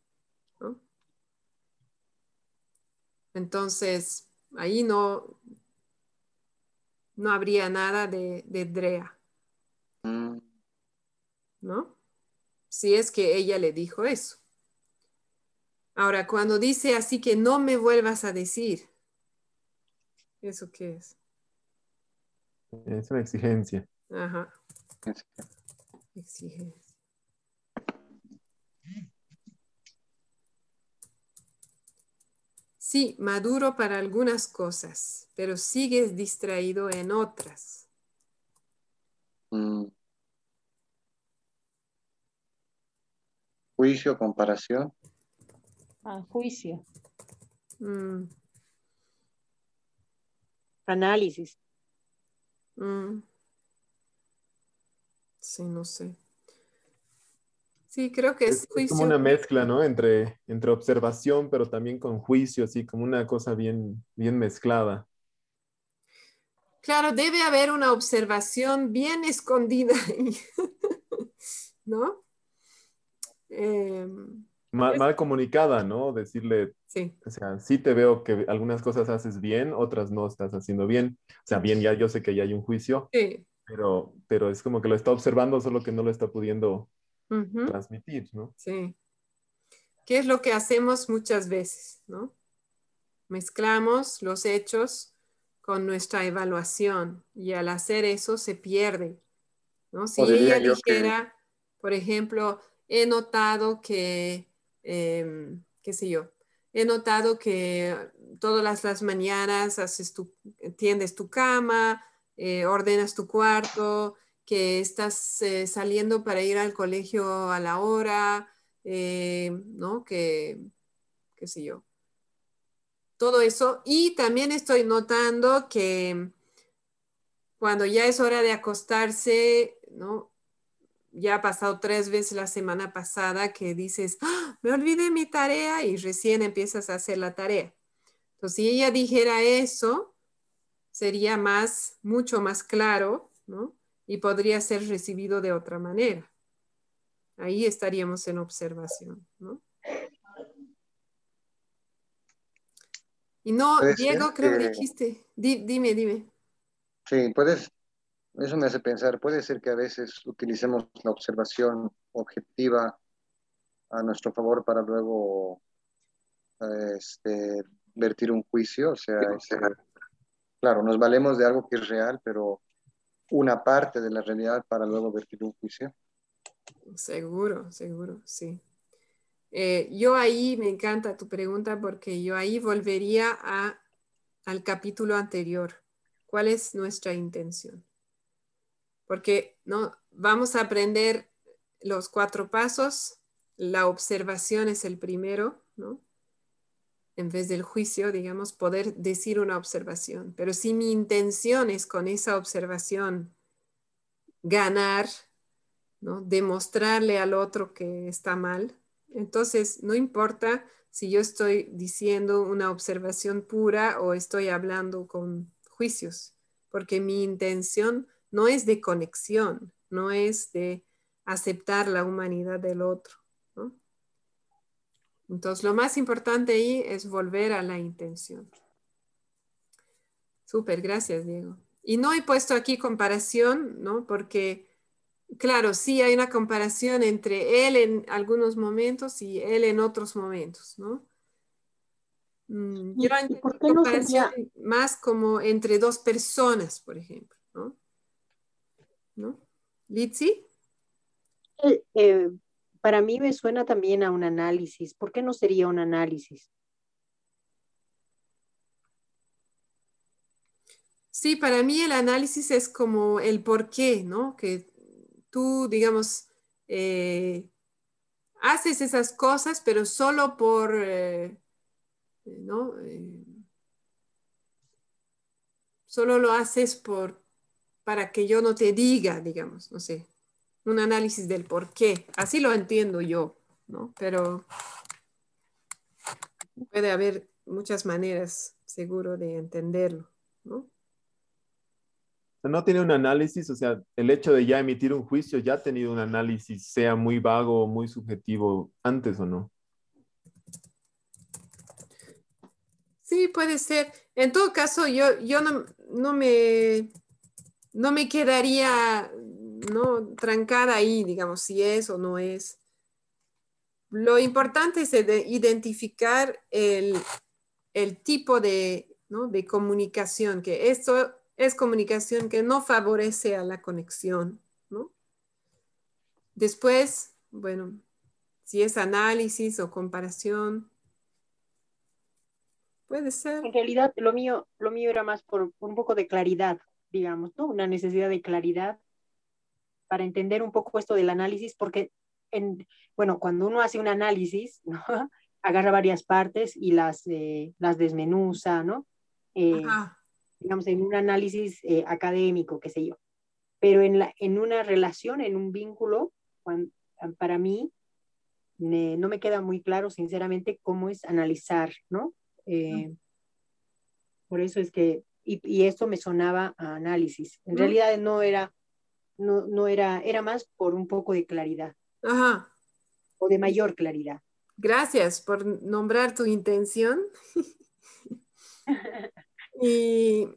Entonces, ahí no, no habría nada de, de Drea. Mm. ¿No? Si es que ella le dijo eso. Ahora, cuando dice así que no me vuelvas a decir, ¿eso qué es? Es una exigencia. Ajá. Exigencia. Sí, maduro para algunas cosas, pero sigues distraído en otras. Mm. Juicio, comparación. Ah, juicio. Mm. Análisis. Mm. Sí, no sé. Sí, creo que es, juicio. como una mezcla, ¿no? Entre, entre observación, pero también con juicio, así como una cosa bien, bien mezclada. Claro, debe haber una observación bien escondida, ¿no? Em, mal, comunicada, ¿no? Decirle, sí. o sea, sí te veo que algunas cosas haces bien, otras no estás haciendo bien. O sea, bien, ya yo sé que ya hay un juicio, sí. pero, pero es como que lo está observando, solo que no lo está pudiendo transmitir, ¿no? Sí. ¿Qué es lo que hacemos muchas veces, no? Mezclamos los hechos con nuestra evaluación y al hacer eso se pierde, ¿no? Si ella dijera, por ejemplo, he notado que, em, qué sé yo, he notado que todas las, mañanas haces tu, tiendes tu cama, eh, ordenas tu cuarto, que estás eh, saliendo para ir al colegio a la hora, eh, ¿no? Que, qué sé yo. Todo eso. Y también estoy notando que cuando ya es hora de acostarse, ¿no? Ya ha pasado tres veces la semana pasada que dices, ¡Ah! me olvidé mi tarea y recién empiezas a hacer la tarea. Entonces, si ella dijera eso, sería más, mucho más claro, ¿no? Y podría ser recibido de otra manera. Ahí estaríamos en observación, ¿no? Y no, Diego, creo que dijiste, dime, dime. Sí, puedes, eso me hace pensar, puede ser que a veces utilicemos la observación objetiva a nuestro favor para luego este, vertir un juicio, o sea, este, claro, nos valemos de algo que es real, pero una parte de la realidad para luego vertir un juicio. Seguro, seguro, sí. Eh, yo ahí me encanta tu pregunta porque yo ahí volvería a, al capítulo anterior. ¿Cuál es nuestra intención? Porque no vamos a aprender los cuatro pasos. La observación es el primero, ¿no? En vez del juicio, digamos, poder decir una observación. Pero si mi intención es con esa observación ganar, ¿no? demostrarle al otro que está mal, entonces no importa si yo estoy diciendo una observación pura o estoy hablando con juicios, porque mi intención no es de conexión, no es de aceptar la humanidad del otro. Entonces, lo más importante ahí es volver a la intención. Súper, gracias, Diego. Y no he puesto aquí comparación, ¿no? Porque, claro, sí hay una comparación entre él en algunos momentos y él en otros momentos, ¿no? Mm, yo ¿Por qué comparación más como entre dos personas, por ejemplo, ¿no? ¿No? ¿Litsi? Eh, eh, para mí me suena también a un análisis. ¿Por qué no sería un análisis? Sí, para mí el análisis es como el por qué, ¿no? Que tú, digamos, eh, haces esas cosas, pero solo por, eh, ¿no? Eh, solo lo haces por, para que yo no te diga, digamos, no sé, un análisis del por qué. Así lo entiendo yo, ¿no? Pero puede haber muchas maneras, seguro, de entenderlo, ¿no? No tiene un análisis, o sea, el hecho de ya emitir un juicio ya ha tenido un análisis, sea muy vago o muy subjetivo antes o no. Sí, puede ser. En todo caso, yo, yo no, no, me, no me quedaría ¿no? trancada ahí, digamos, si es o no es. Lo importante es identificar el, el tipo de, ¿no? de comunicación, que esto es comunicación que no favorece a la conexión, ¿no? Después, bueno, si es análisis o comparación, puede ser. En realidad, lo mío, lo mío era más por, un poco de claridad, digamos, ¿no? Una necesidad de claridad para entender un poco esto del análisis, porque, en, bueno, cuando uno hace un análisis, ¿no? agarra varias partes y las, eh, las desmenuza, ¿no? Eh, digamos, en un análisis eh, académico, qué sé yo. Pero en, la, en una relación, en un vínculo, para mí, no me queda muy claro, sinceramente, cómo es analizar, ¿no? Eh, por eso es que, y, y, esto me sonaba a análisis. En realidad no era, no, no era, era más por un poco de claridad. Ajá. O de mayor claridad. Gracias por nombrar tu intención. Y,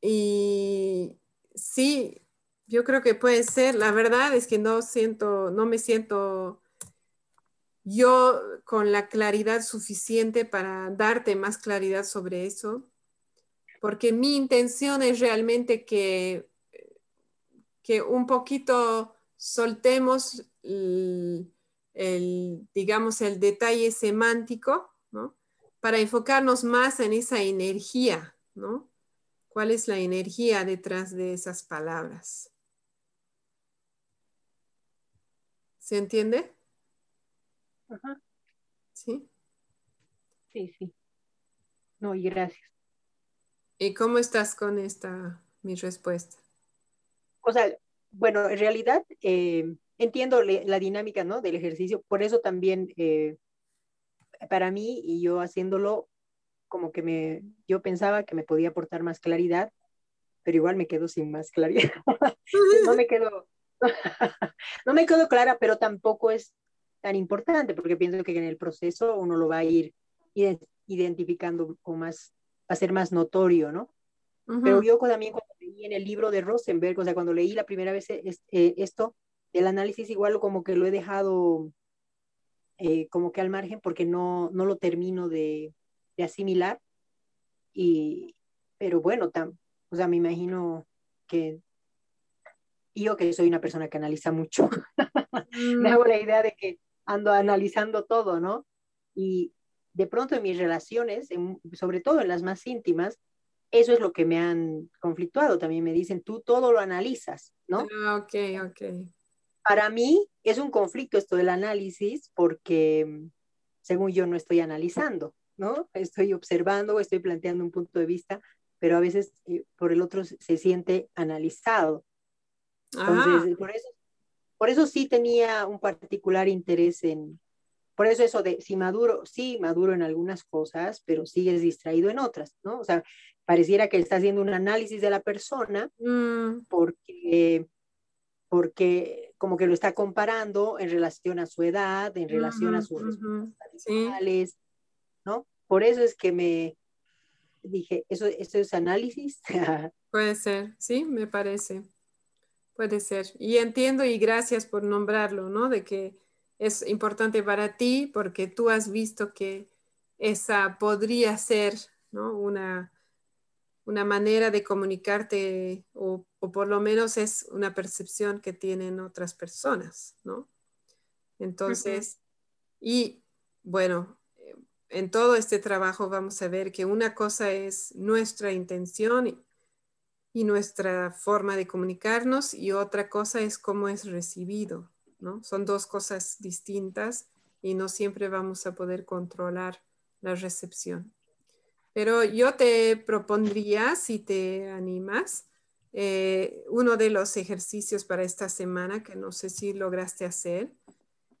y sí, yo creo que puede ser. La verdad es que no siento, no me siento yo con la claridad suficiente para darte más claridad sobre eso, porque mi intención es realmente que, que un poquito soltemos el, el, digamos, el detalle semántico, ¿no? para enfocarnos más en esa energía, ¿no? ¿Cuál es la energía detrás de esas palabras? ¿Se entiende? Ajá. ¿Sí? Sí, sí. No, y gracias. ¿Y cómo estás con esta, mi respuesta? O sea, bueno, en realidad eh, entiendo la dinámica, ¿no? Del ejercicio, por eso también eh, para mí y yo haciéndolo como que me, yo pensaba que me podía aportar más claridad, pero igual me quedo sin más claridad. no me quedo, no me quedo clara, pero tampoco es tan importante porque pienso que en el proceso uno lo va a ir identificando con más, va a ser más notorio, ¿no? Pero yo también cuando leí en el libro de Rosenberg, o sea, cuando leí la primera vez eh, esto, del análisis igual como que lo he dejado eh, como que al margen porque no, no lo termino de, de asimilar. Y, pero bueno, tam, o sea, me imagino que yo que soy una persona que analiza mucho, me hago la idea de que ando analizando todo, ¿no? Y de pronto en mis relaciones, sobre todo en las más íntimas, eso es lo que me han conflictuado. También me dicen, tú todo lo analizas, ¿no? Ah, ok, ok para mí es un conflicto esto del análisis porque según yo no estoy analizando, ¿no? Estoy observando, estoy planteando un punto de vista, pero a veces eh, por el otro se siente analizado. Entonces, por eso, por eso sí tenía un particular interés en, por eso eso de si maduro, sí maduro en algunas cosas, pero sigues distraído en otras, ¿no? O sea, pareciera que está haciendo un análisis de la persona mm. porque porque como que lo está comparando en relación a su edad, en relación a sus respuestas ¿no? Por eso es que me dije, ¿eso, eso es análisis? Puede ser, sí, me parece. Puede ser. Y entiendo y gracias por nombrarlo, ¿no? De que es importante para ti porque tú has visto que esa podría ser, ¿no? Una, una manera de comunicarte o, por lo menos es una percepción que tienen otras personas, ¿no? Entonces, y bueno, en todo este trabajo vamos a ver que una cosa es nuestra intención y, y nuestra forma de comunicarnos y otra cosa es cómo es recibido, ¿no? Son dos cosas distintas y no siempre vamos a poder controlar la recepción. Pero yo te propondría, si te animas, eh, uno de los ejercicios para esta semana, que no sé si lograste hacer,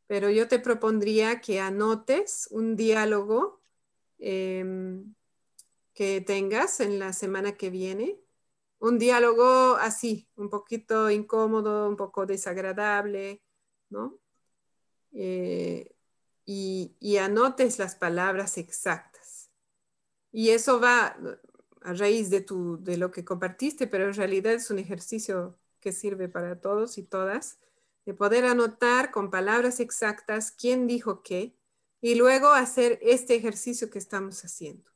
pero yo te propondría que anotes un diálogo em, que tengas en la semana que viene. Un diálogo así, un poquito incómodo, un poco desagradable, ¿no? Eh, y, y anotes las palabras exactas. Y eso va a raíz de, tu, de lo que compartiste, pero en realidad es un ejercicio que sirve para todos y todas, de poder anotar con palabras exactas quién dijo qué y luego hacer este ejercicio que estamos haciendo.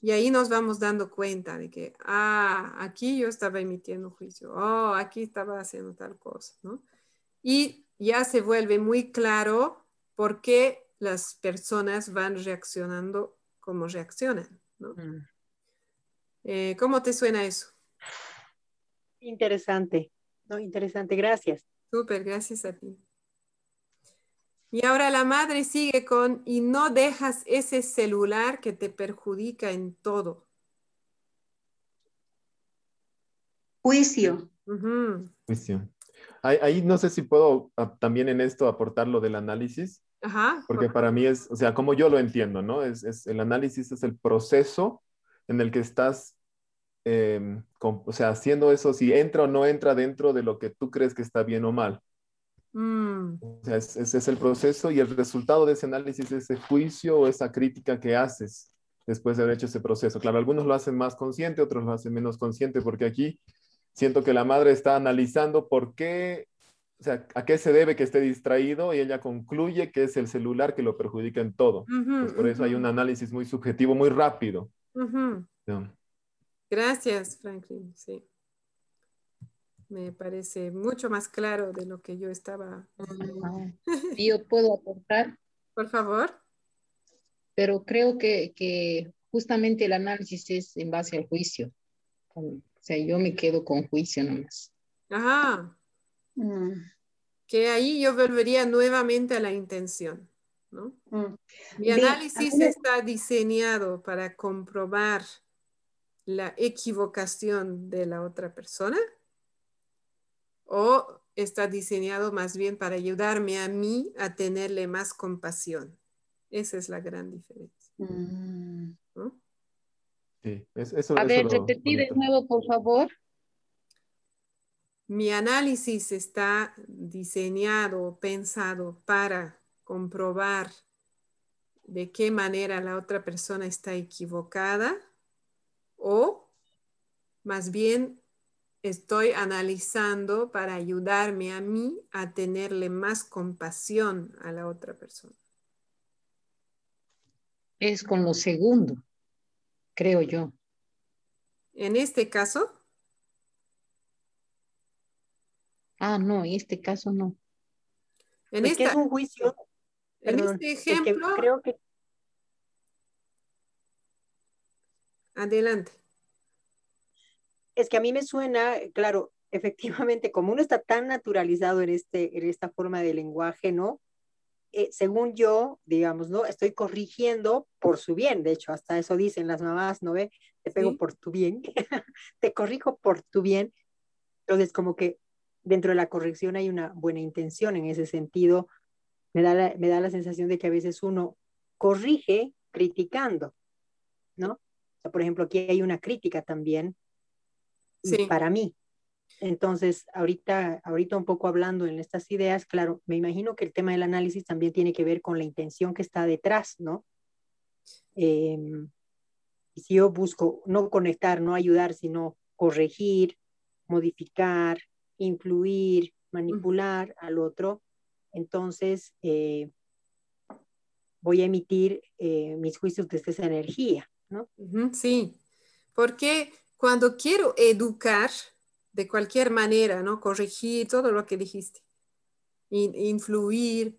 Y ahí nos vamos dando cuenta de que, ah, aquí yo estaba emitiendo juicio, oh, aquí estaba haciendo tal cosa, ¿no? Y ya se vuelve muy claro por qué las personas van reaccionando como reaccionan, ¿no? Mm. Eh, ¿Cómo te suena eso? Interesante, ¿no? Interesante, gracias. Súper, gracias a ti. Y ahora la madre sigue con, y no dejas ese celular que te perjudica en todo. Juicio. Juicio. Ahí, no sé si puedo ah, también en esto aportar lo del análisis. Ajá. Porque para mí es, o sea, como yo lo entiendo, ¿no? Es, el análisis es el proceso en el que estás, em, o sea, haciendo eso, si entra o no entra dentro de lo que tú crees que está bien o mal. Mm. O sea, ese es el proceso y el resultado de ese análisis es ese juicio o esa crítica que haces después de haber hecho ese proceso. Claro, algunos lo hacen más consciente, otros lo hacen menos consciente, porque aquí siento que la madre está analizando por qué, o sea, a qué se debe que esté distraído y ella concluye que es el celular que lo perjudica en todo. pues por eso hay un análisis muy subjetivo, muy rápido. Gracias, Franklin. Sí. Me parece mucho más claro de lo que yo estaba. Yo puedo aportar. Por favor. Pero creo que, que justamente el análisis es en base al juicio. O sea, yo me quedo con juicio nomás. Ajá. Mm. Que ahí yo volvería nuevamente a la intención. ¿no? Mm. Mi análisis está diseñado para comprobar la equivocación de la otra persona o está diseñado más bien para ayudarme a mí a tenerle más compasión. Esa es la gran diferencia. Mm. a ver, repetir de nuevo, por favor. Mi análisis está diseñado, pensado para comprobar de qué manera la otra persona está equivocada o más bien estoy analizando para ayudarme a mí a tenerle más compasión a la otra persona. Es con lo segundo, creo yo. En este caso. Ah, no, en este caso no. En este es un juicio en este ejemplo. creo que... Adelante. Es que a mí me suena, claro, efectivamente, como uno está tan naturalizado en, este, en esta forma de lenguaje, ¿no? Eh, según yo, digamos, ¿no? Estoy corrigiendo por su bien, de hecho, hasta eso dicen las mamás, ¿no ve? Te pego por tu bien, te corrijo por tu bien. Entonces, como que dentro de la corrección hay una buena intención en ese sentido, me da, la, me da la sensación de que a veces uno corrige criticando, ¿no? O sea, por ejemplo, aquí hay una crítica también para mí. Entonces, ahorita, ahorita un poco hablando en estas ideas, claro, me imagino que el tema del análisis también tiene que ver con la intención que está detrás, ¿no? Y si yo busco no conectar, no ayudar, sino corregir, modificar, influir, manipular al otro, entonces eh, voy a emitir eh, mis juicios desde esa energía, ¿no? Sí, porque cuando quiero educar de cualquier manera, ¿no? Corregir todo lo que dijiste, influir,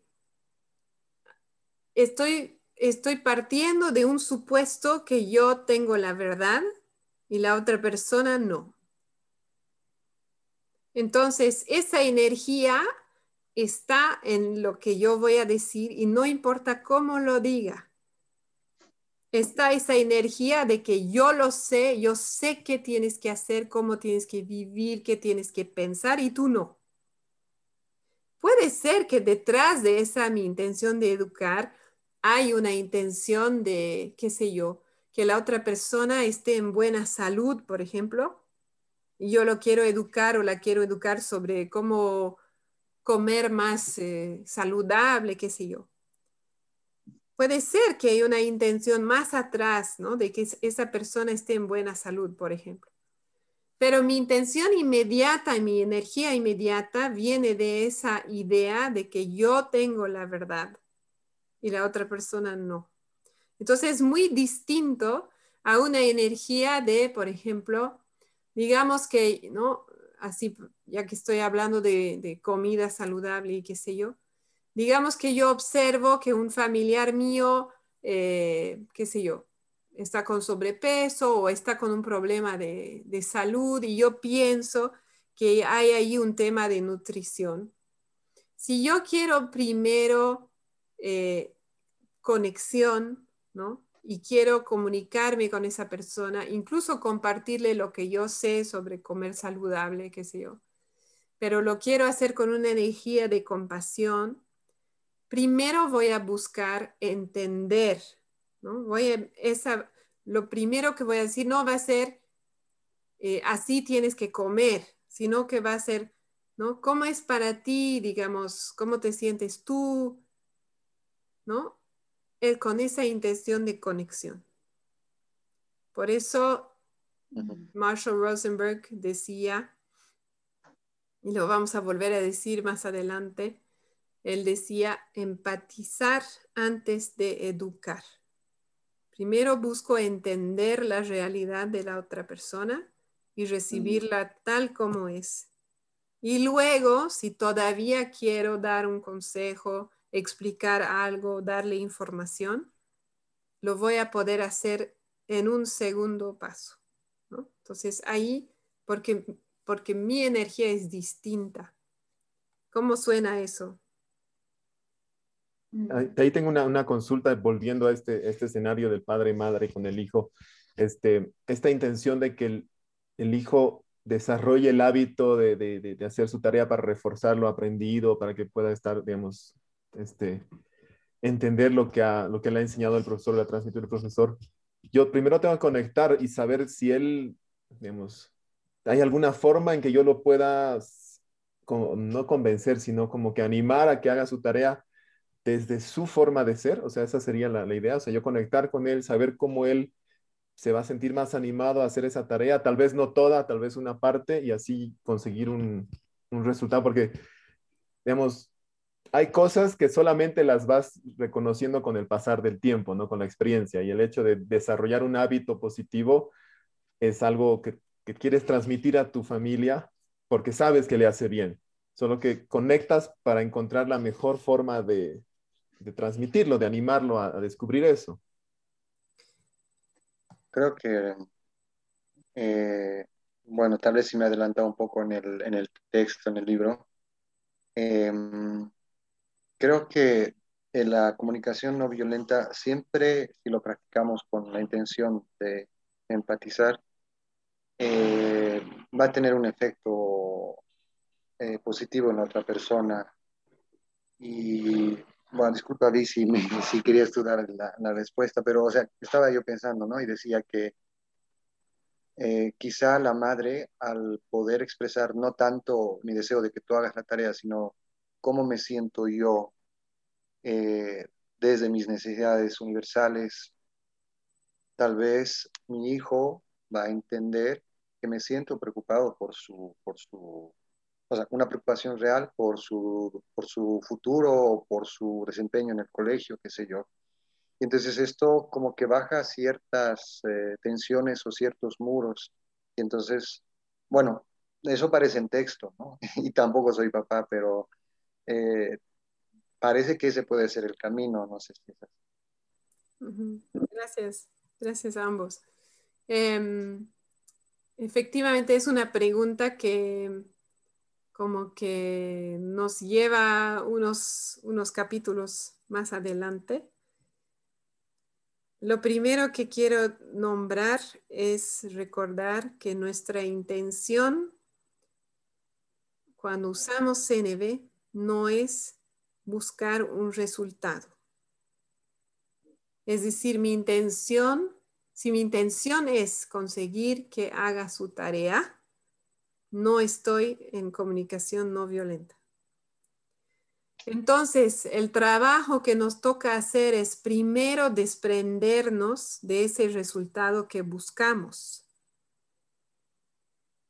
estoy, estoy partiendo de un supuesto que yo tengo la verdad y la otra persona no. Entonces, esa energía está en lo que yo voy a decir y no importa cómo lo diga. Está esa energía de que yo lo sé, yo sé qué tienes que hacer, cómo tienes que vivir, qué tienes que pensar y tú no. Puede ser que detrás de esa mi intención de educar hay una intención de, qué sé yo, que la otra persona esté en buena salud, por ejemplo, yo lo quiero educar o la quiero educar sobre cómo comer más eh, saludable, qué sé yo. Puede ser que hay una intención más atrás, ¿no? De que esa persona esté en buena salud, por ejemplo. Pero mi intención inmediata mi energía inmediata viene de esa idea de que yo tengo la verdad y la otra persona no. Entonces es muy distinto a una energía de, por ejemplo, digamos que, ¿no? Así, ya que estoy hablando de, comida saludable y qué sé yo, digamos que yo observo que un familiar mío, eh, qué sé yo, está con sobrepeso o está con un problema de, salud y yo pienso que hay ahí un tema de nutrición. Si yo quiero primero eh, conexión, ¿no? Y quiero comunicarme con esa persona, incluso compartirle lo que yo sé sobre comer saludable, qué sé yo. Pero lo quiero hacer con una energía de compasión. Primero voy a buscar entender, ¿no? Voy a, esa, lo primero que voy a decir no va a ser eh, así tienes que comer, sino que va a ser, ¿no? ¿Cómo es para ti, digamos, cómo te sientes tú, ¿no? Eh, con esa intención de conexión. Por eso Marshall Rosenberg decía, y lo vamos a volver a decir más adelante, él decía empatizar antes de educar. Primero busco entender la realidad de la otra persona y recibirla tal como es. Y luego, si todavía quiero dar un consejo, explicar algo, darle información, lo voy a poder hacer en un segundo paso. Entonces ahí, porque, porque mi energía es distinta. ¿Cómo suena eso? Ahí tengo una, consulta volviendo a este, este escenario del padre y madre con el hijo. Este, esta intención de que el, hijo desarrolle el hábito de, hacer su tarea para reforzar lo aprendido, para que pueda estar, digamos, este, entender lo que, ha, lo que le ha enseñado el profesor, le ha transmitido el profesor. Yo primero tengo que conectar y saber si él, digamos, hay alguna forma en que yo lo pueda, no convencer, sino como que animar a que haga su tarea desde su forma de ser, o sea, esa sería la, idea, o sea, yo conectar con él, saber cómo él se va a sentir más animado a hacer esa tarea, tal vez no toda, tal vez una parte, y así conseguir un, resultado, porque, digamos, hay cosas que solamente las vas reconociendo con el pasar del tiempo, ¿no? Con la experiencia, y el hecho de desarrollar un hábito positivo es algo que, quieres transmitir a tu familia porque sabes que le hace bien, solo que conectas para encontrar la mejor forma de, transmitirlo, de animarlo a, descubrir eso. Creo que, eh, bueno, tal vez si me he adelantado un poco en el, en el texto, en el libro. Em, creo que en la comunicación no violenta siempre, si lo practicamos con la intención de empatizar, eh, va a tener un efecto eh, positivo en la otra persona. Y bueno, disculpa, Vi, si, si querías tú dar la, respuesta, pero, o sea, estaba yo pensando, ¿no? Y decía que eh, quizá la madre, al poder expresar no tanto mi deseo de que tú hagas la tarea, sino cómo me siento yo eh, desde mis necesidades universales, tal vez mi hijo va a entender que me siento preocupado por su, por su o sea, una preocupación real por su, por su futuro o por su desempeño en el colegio, qué sé yo. Y entonces esto como que baja ciertas eh, tensiones o ciertos muros. Y entonces, bueno, eso parece en texto, ¿no? y tampoco soy papá, pero eh, parece que ese puede ser el camino, no sé si es así. Gracias, gracias a ambos. Em, efectivamente es una pregunta que como que nos lleva unos, unos capítulos más adelante. Lo primero que quiero nombrar es recordar que nuestra intención cuando usamos CNV no es buscar un resultado. Es decir, mi intención, si mi intención es conseguir que haga su tarea, no estoy en comunicación no violenta. Entonces, el trabajo que nos toca hacer es primero desprendernos de ese resultado que buscamos.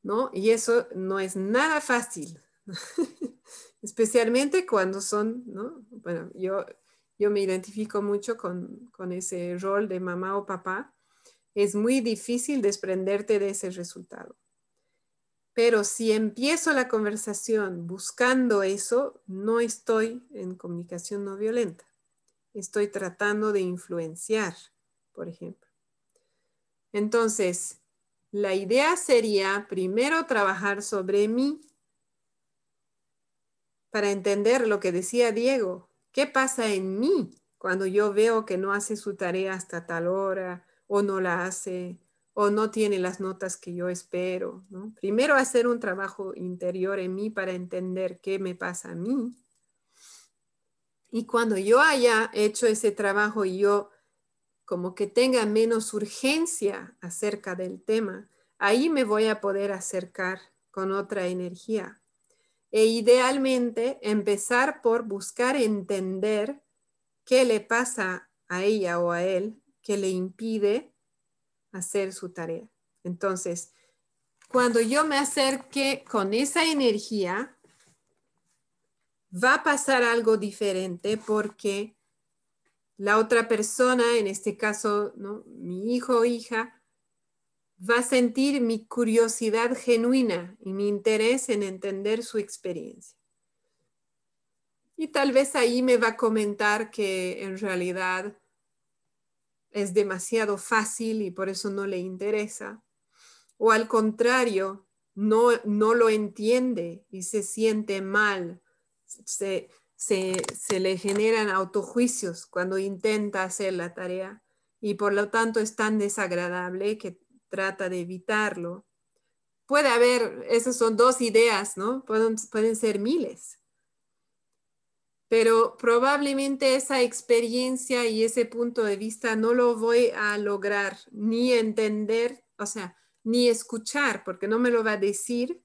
¿No? Y eso no es nada fácil, especialmente cuando son, ¿no? Bueno, yo, yo me identifico mucho con, con ese rol de mamá o papá. Es muy difícil desprenderte de ese resultado. Pero si empiezo la conversación buscando eso, no estoy en comunicación no violenta. Estoy tratando de influenciar, por ejemplo. Entonces, la idea sería primero trabajar sobre mí para entender lo que decía Diego. ¿Qué pasa en mí cuando yo veo que no hace su tarea hasta tal hora o no la hace o no tiene las notas que yo espero. Primero hacer un trabajo interior en mí para entender qué me pasa a mí. Y cuando yo haya hecho ese trabajo y yo como que tenga menos urgencia acerca del tema, ahí me voy a poder acercar con otra energía. E idealmente empezar por buscar entender qué le pasa a ella o a él que le impide hacer su tarea. Entonces, cuando yo me acerque con esa energía, va a pasar algo diferente porque la otra persona, en este caso, ¿no? mi hijo o hija, va a sentir mi curiosidad genuina y mi interés en entender su experiencia. Y tal vez ahí me va a comentar que en realidad es demasiado fácil y por eso no le interesa. O al contrario, no, no lo entiende y se siente mal. Se, se, le generan autojuicios cuando intenta hacer la tarea y por lo tanto es tan desagradable que trata de evitarlo. Puede haber, esas son dos ideas, ¿no? Pueden, pueden ser miles pero probablemente esa experiencia y ese punto de vista no lo voy a lograr ni entender, o sea, ni escuchar, porque no me lo va a decir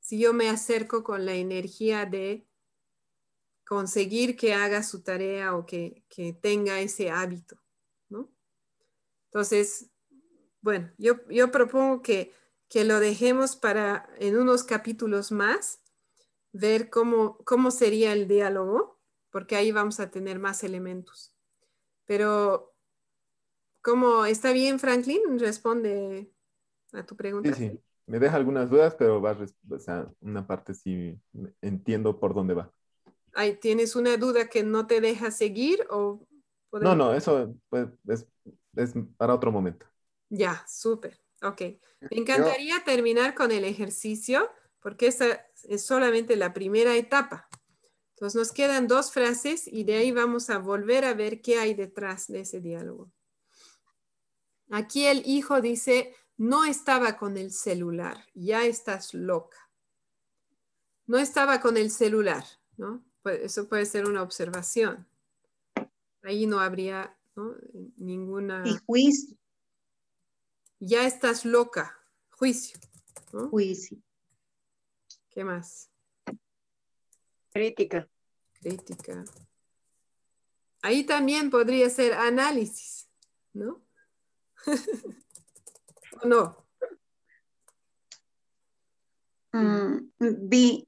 si yo me acerco con la energía de conseguir que haga su tarea o que, tenga ese hábito, ¿no? Entonces, bueno, yo, yo propongo que, que lo dejemos para en unos capítulos más, ver cómo, cómo sería el diálogo porque ahí vamos a tener más elementos. Pero, ¿cómo está bien, Franklin? Responde a tu pregunta. Sí, sí. Me deja algunas dudas, pero va o sea, una parte sí entiendo por dónde va. ¿Tienes una duda que no te deja seguir o No, no, eso pues, es, es, para otro momento. Ya, súper. Ok. Me encantaría terminar con el ejercicio porque esta es solamente la primera etapa. Entonces nos quedan dos frases y de ahí vamos a volver a ver qué hay detrás de ese diálogo. Aquí el hijo dice, no estaba con el celular, ya estás loca. No estaba con el celular, ¿no? Pues eso puede ser una observación. Ahí no habría ninguna... Y juicio. Ya estás loca, juicio. Juicio. ¿Qué más? Crítica. Crítica. Ahí también podría ser análisis, ¿no? ¿O no? Mm, vi,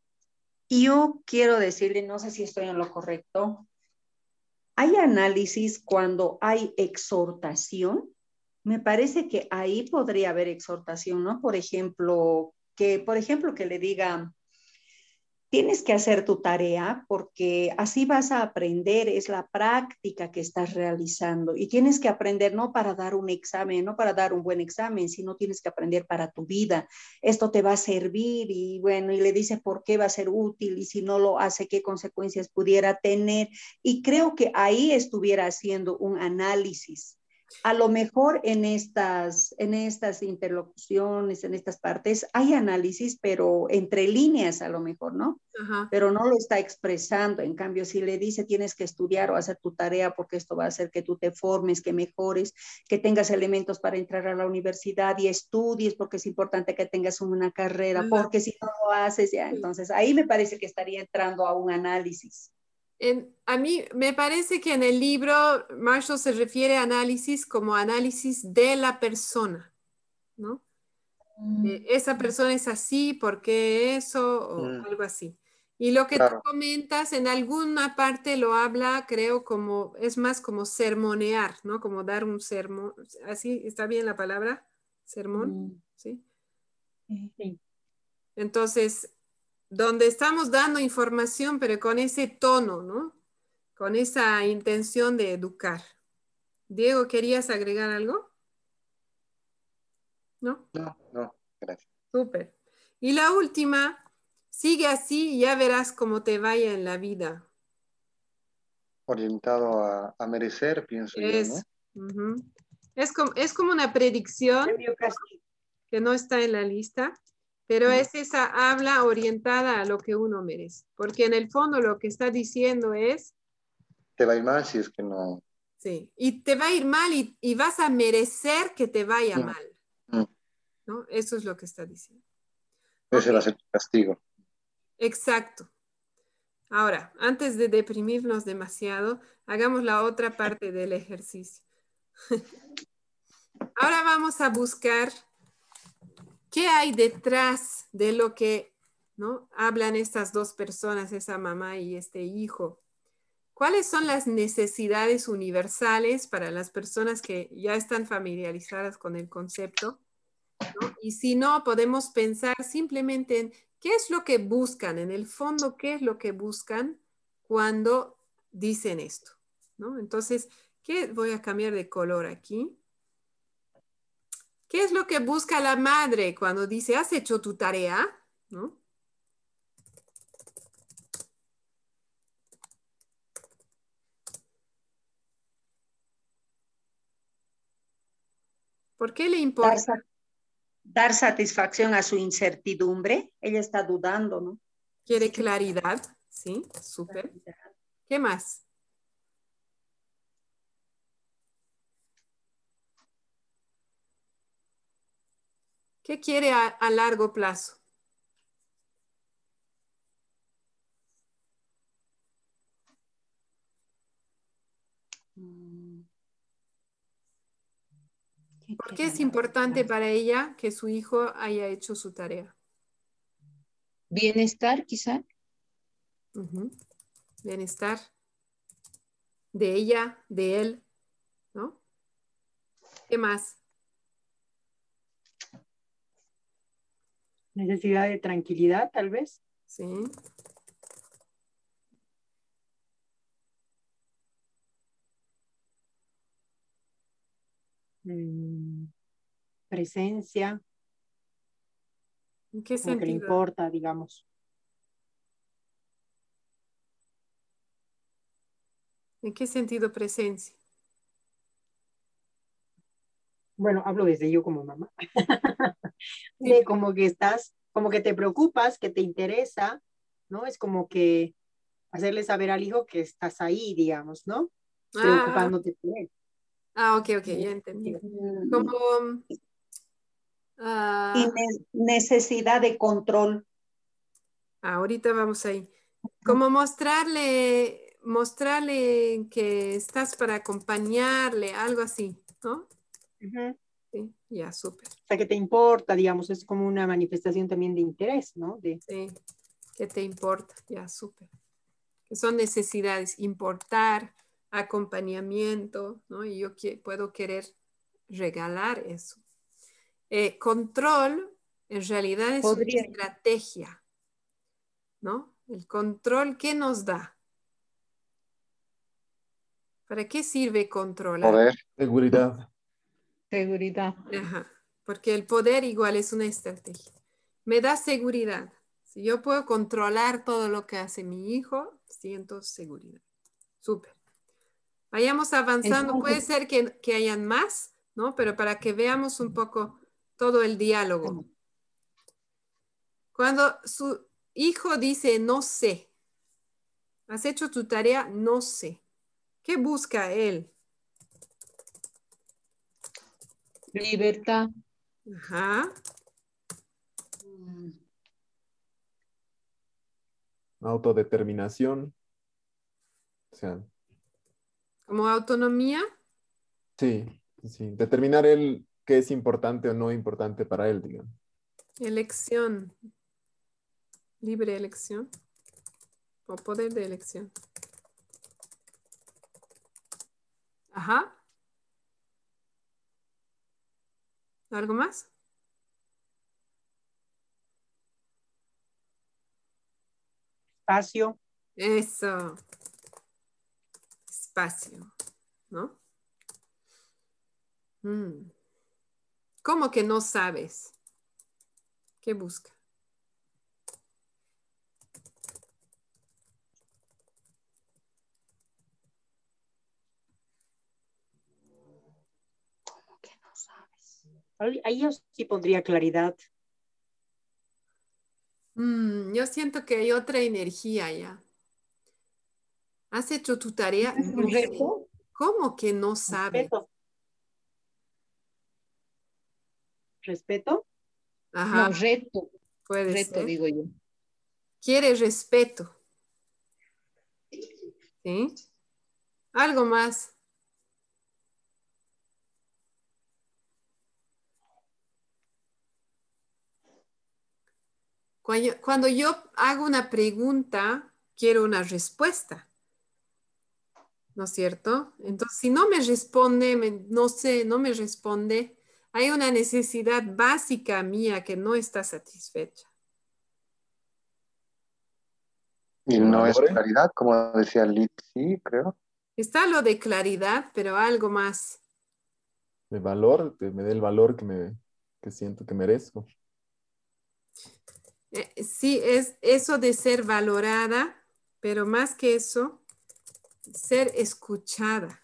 yo quiero decirle, no sé si estoy en lo correcto, hay análisis cuando hay exhortación. Me parece que ahí podría haber exhortación, ¿no? Por ejemplo, que, por ejemplo, que le diga, tienes que hacer tu tarea porque así vas a aprender, es la práctica que estás realizando y tienes que aprender no para dar un examen, no para dar un buen examen, sino tienes que aprender para tu vida. Esto te va a servir y bueno, y le dice por qué va a ser útil y si no lo hace, qué consecuencias pudiera tener. Y creo que ahí estuviera haciendo un análisis a lo mejor en estas, en estas interlocuciones, en estas partes, hay análisis, pero entre líneas a lo mejor, ¿no? Pero no lo está expresando. En cambio, si le dice tienes que estudiar o hacer tu tarea porque esto va a hacer que tú te formes, que mejores, que tengas elementos para entrar a la universidad y estudies porque es importante que tengas una carrera, porque si no lo haces ya, entonces ahí me parece que estaría entrando a un análisis a mí me parece que en el libro Marshall se refiere a análisis como análisis de la persona, ¿no? Mm. Eh, esa persona es así, ¿por qué eso? O mm. algo así. Y lo que tú comentas, en alguna parte lo habla, creo, como, es más como sermonear, ¿no? Como dar un sermón. ¿Así está bien la palabra? Sermón, mm. ¿sí? Sí. Entonces, donde estamos dando información, pero con ese tono, ¿no? Con esa intención de educar. Diego, ¿querías agregar algo? ¿No? No, no, gracias. Súper. Y la última, sigue así y ya verás cómo te vaya en la vida. Orientado a, merecer, pienso es, yo, ¿no? es, como, es como una predicción que no está en la lista pero es esa habla orientada a lo que uno merece, porque en el fondo lo que está diciendo es... Te va a ir mal si es que no... Sí, y te va a ir mal y, vas a merecer que te vaya mm. mal. Mm. ¿no? Eso es lo que está diciendo. Ese va a ser tu castigo. Exacto. Ahora, antes de deprimirnos demasiado, hagamos la otra parte del ejercicio. Ahora vamos a buscar ¿Qué hay detrás de lo que ¿no? hablan estas dos personas, esa mamá y este hijo? ¿Cuáles son las necesidades universales para las personas que ya están familiarizadas con el concepto? Y si no, podemos pensar simplemente en qué es lo que buscan, en el fondo, qué es lo que buscan cuando dicen esto. ¿no? Entonces, ¿qué? voy a cambiar de color aquí. ¿Qué es lo que busca la madre cuando dice, has hecho tu tarea? ¿Por qué le importa? Dar, satisfacción a su incertidumbre. Ella está dudando, ¿no? Quiere claridad, sí, súper. ¿Qué más? ¿Qué quiere a, largo plazo? ¿Por qué es importante para ella que su hijo haya hecho su tarea? Bienestar, quizá. Bienestar de ella, de él, ¿no? ¿Qué más? Necesidad de tranquilidad, tal vez. Sí. Mm, presencia. ¿En qué sentido? Que le importa, digamos. ¿En qué sentido presencia? Bueno, hablo desde yo como mamá. de como que estás, como que te preocupas, que te interesa, ¿no? Es como que hacerle saber al hijo que estás ahí, digamos, ¿no? Ah. Preocupándote por él. Ah, ok, ok, ya entendí. Como... Ah. necesidad de control. Ah, ahorita vamos ahí. Como mostrarle, mostrarle que estás para acompañarle, algo así, ¿no? Sí, ya, súper. O sea, que te importa, digamos, es como una manifestación también de interés, ¿no? De... Sí, que te importa, ya, súper. Que son necesidades, importar, acompañamiento, ¿no? Y yo puedo querer regalar eso. Eh, control, en realidad, es una estrategia, ¿no? El control, ¿qué nos da? ¿Para qué sirve controlar? Poder. Seguridad. Seguridad. Ajá, porque el poder igual es una estrategia. Me da seguridad. Si yo puedo controlar todo lo que hace mi hijo, siento seguridad. Súper. Vayamos avanzando. Puede ser que, que hayan más, ¿no? Pero para que veamos un poco todo el diálogo. Cuando su hijo dice, no sé, has hecho tu tarea, no sé. ¿Qué busca él? Libertad. Ajá. Autodeterminación. O sea. ¿Como autonomía? Sí, sí. Determinar él qué es importante o no importante para él, digamos. Elección. Libre elección. O poder de elección. Ajá. ¿Algo más? Espacio. Eso. Espacio, ¿no? Mm. ¿Cómo que no sabes? ¿Qué busca? Ahí yo sí pondría claridad. Mm, yo siento que hay otra energía ya. ¿Has hecho tu tarea? ¿Cómo que no sabes? Respeto. ¿Respeto? Ajá. No, reto. Puede reto, ser. digo yo. Quiere respeto. ¿Sí? Algo más. Cuando yo hago una pregunta, quiero una respuesta. ¿No es cierto? Entonces, si no me responde, me- no sé, no me responde, hay una necesidad básica mía que no está satisfecha. Y no es claridad, como decía Liz, sí, creo. Está lo de claridad, pero algo más. De valor, que me dé el valor que, me, que siento que merezco. Eh, sí, es eso de ser valorada, pero más que eso, ser escuchada.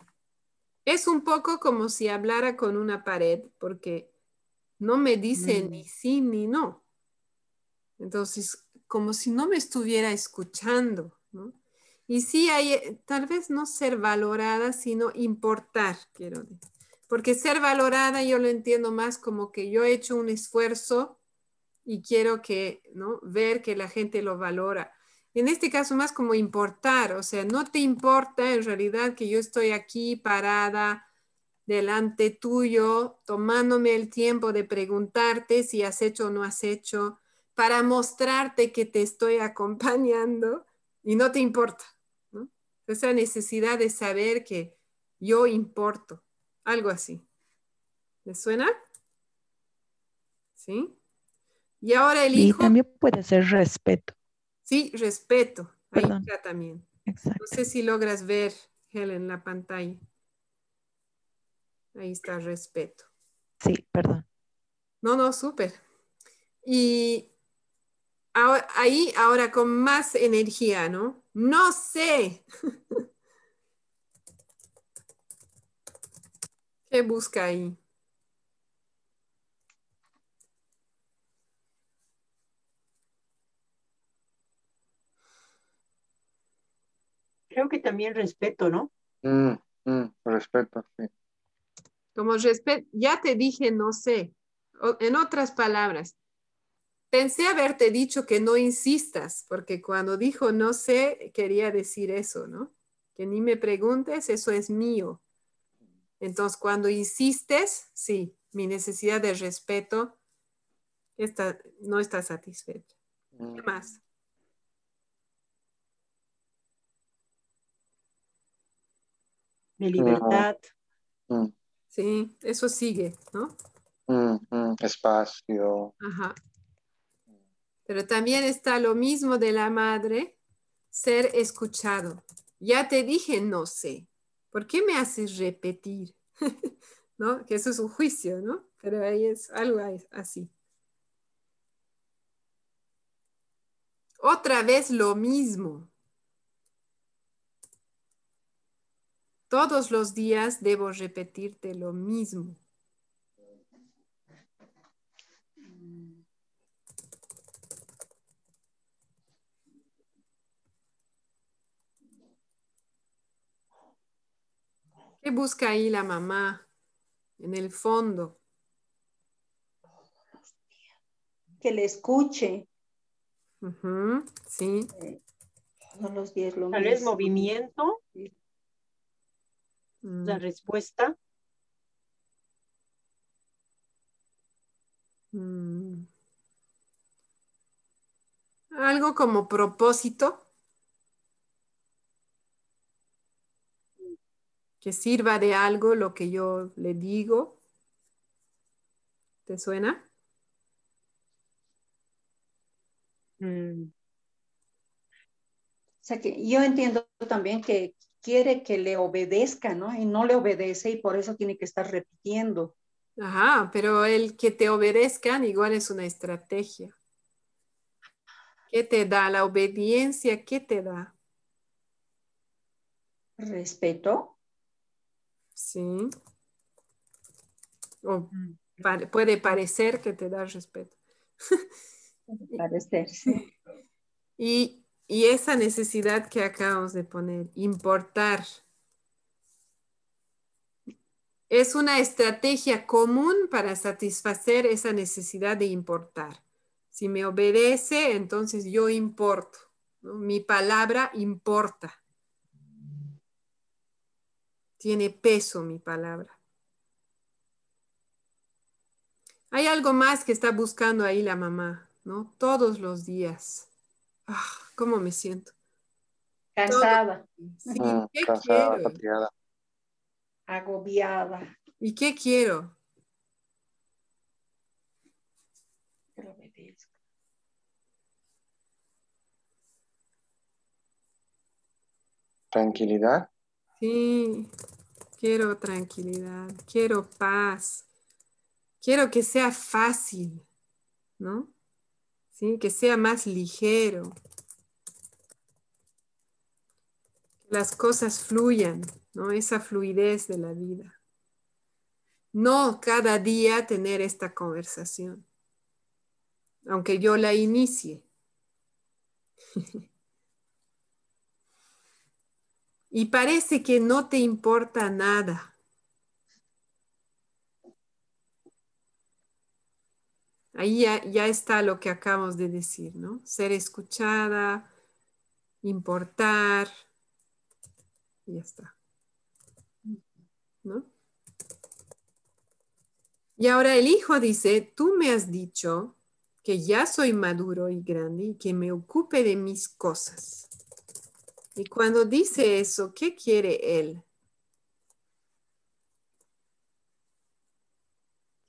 Es un poco como si hablara con una pared, porque no me dice Mm. ni sí ni no. Entonces, como si no me estuviera escuchando, ¿no? Y sí hay, eh, tal vez no ser valorada, sino importar, quiero decir. Porque ser valorada yo lo entiendo más como que yo he hecho un esfuerzo y quiero que, ¿no? Ver que la gente lo valora. En este caso más como importar, o sea, no te importa en realidad que yo estoy aquí parada delante tuyo, tomándome el tiempo de preguntarte si has hecho o no has hecho, para mostrarte que te estoy acompañando y no te importa. Esa necesidad de saber que yo importo, algo así. ¿Le suena? ¿Sí? Y ahora el Y hijo, también puede ser respeto. sí, respeto. Ahí está también. Exacto. No sé si logras ver, Helen, la pantalla. Ahí está, respeto. Sí, perdón. No, no, súper. Y ahora- ahí, ahora con más energía, ¿no? No sé. ¿Qué busca ahí? Creo que también respeto, ¿no? Mm, mm, respeto, sí. Como respeto, ya te dije no sé. O- en otras palabras, pensé haberte dicho que no insistas, porque cuando dijo no sé, quería decir eso, ¿no? Que ni me preguntes, eso es mío. Entonces, cuando insistes, sí, mi necesidad de respeto está, no está satisfecha. Mm, ¿Qué más? Mi libertad. mm, Sí, eso sigue, ¿no? mm, mm, espacio. Ajá. Pero también está lo mismo de la madre, ser escuchado. Ya te dije, no sé. ¿Por qué me haces repetir? ¿No? Que eso es un juicio, ¿no? Pero ahí es algo así. Otra vez lo mismo. Todos los días debo repetirte lo mismo. ¿Qué busca ahí la mamá en el fondo? Que le escuche. sí. todos los días lo Tal vez movimiento. Mm. La respuesta. Mm. Algo como propósito. que sirva de algo lo que yo le digo. ¿Te suena? Mm. O sea que yo entiendo también que quiere que le obedezca, ¿no? Y no le obedece y por eso tiene que estar repitiendo. Ajá, pero el que te obedezcan igual es una estrategia. ¿Qué te da la obediencia? ¿Qué te da? Respeto. Sí. O puede parecer que te da respeto. parecer, sí. Y, y esa necesidad que acabamos de poner, importar, es una estrategia común para satisfacer esa necesidad de importar. Si me obedece, entonces yo importo. Mi palabra importa. Tiene peso mi palabra. Hay algo más que está buscando ahí la mamá, ¿no? Todos los días. Ah, ¿Cómo me siento? Cansada. Sí, Mm, ¿qué cansada, quiero? fatigada. Agobiada. ¿Y qué quiero? Tranquilidad. Sí, quiero tranquilidad, quiero paz, quiero que sea fácil, ¿no? Que sea más ligero. Que las cosas fluyan, ¿no? Esa fluidez de la vida. No cada día tener esta conversación, aunque yo la inicie. y parece que no te importa nada. Ahí ya, está lo que acabamos de decir, ¿no? Ser escuchada, importar, y ya está. ¿No? Y ahora el hijo dice, tú me has dicho que ya soy maduro y grande y que me ocupe de mis cosas. Y cuando dice eso, ¿qué quiere él?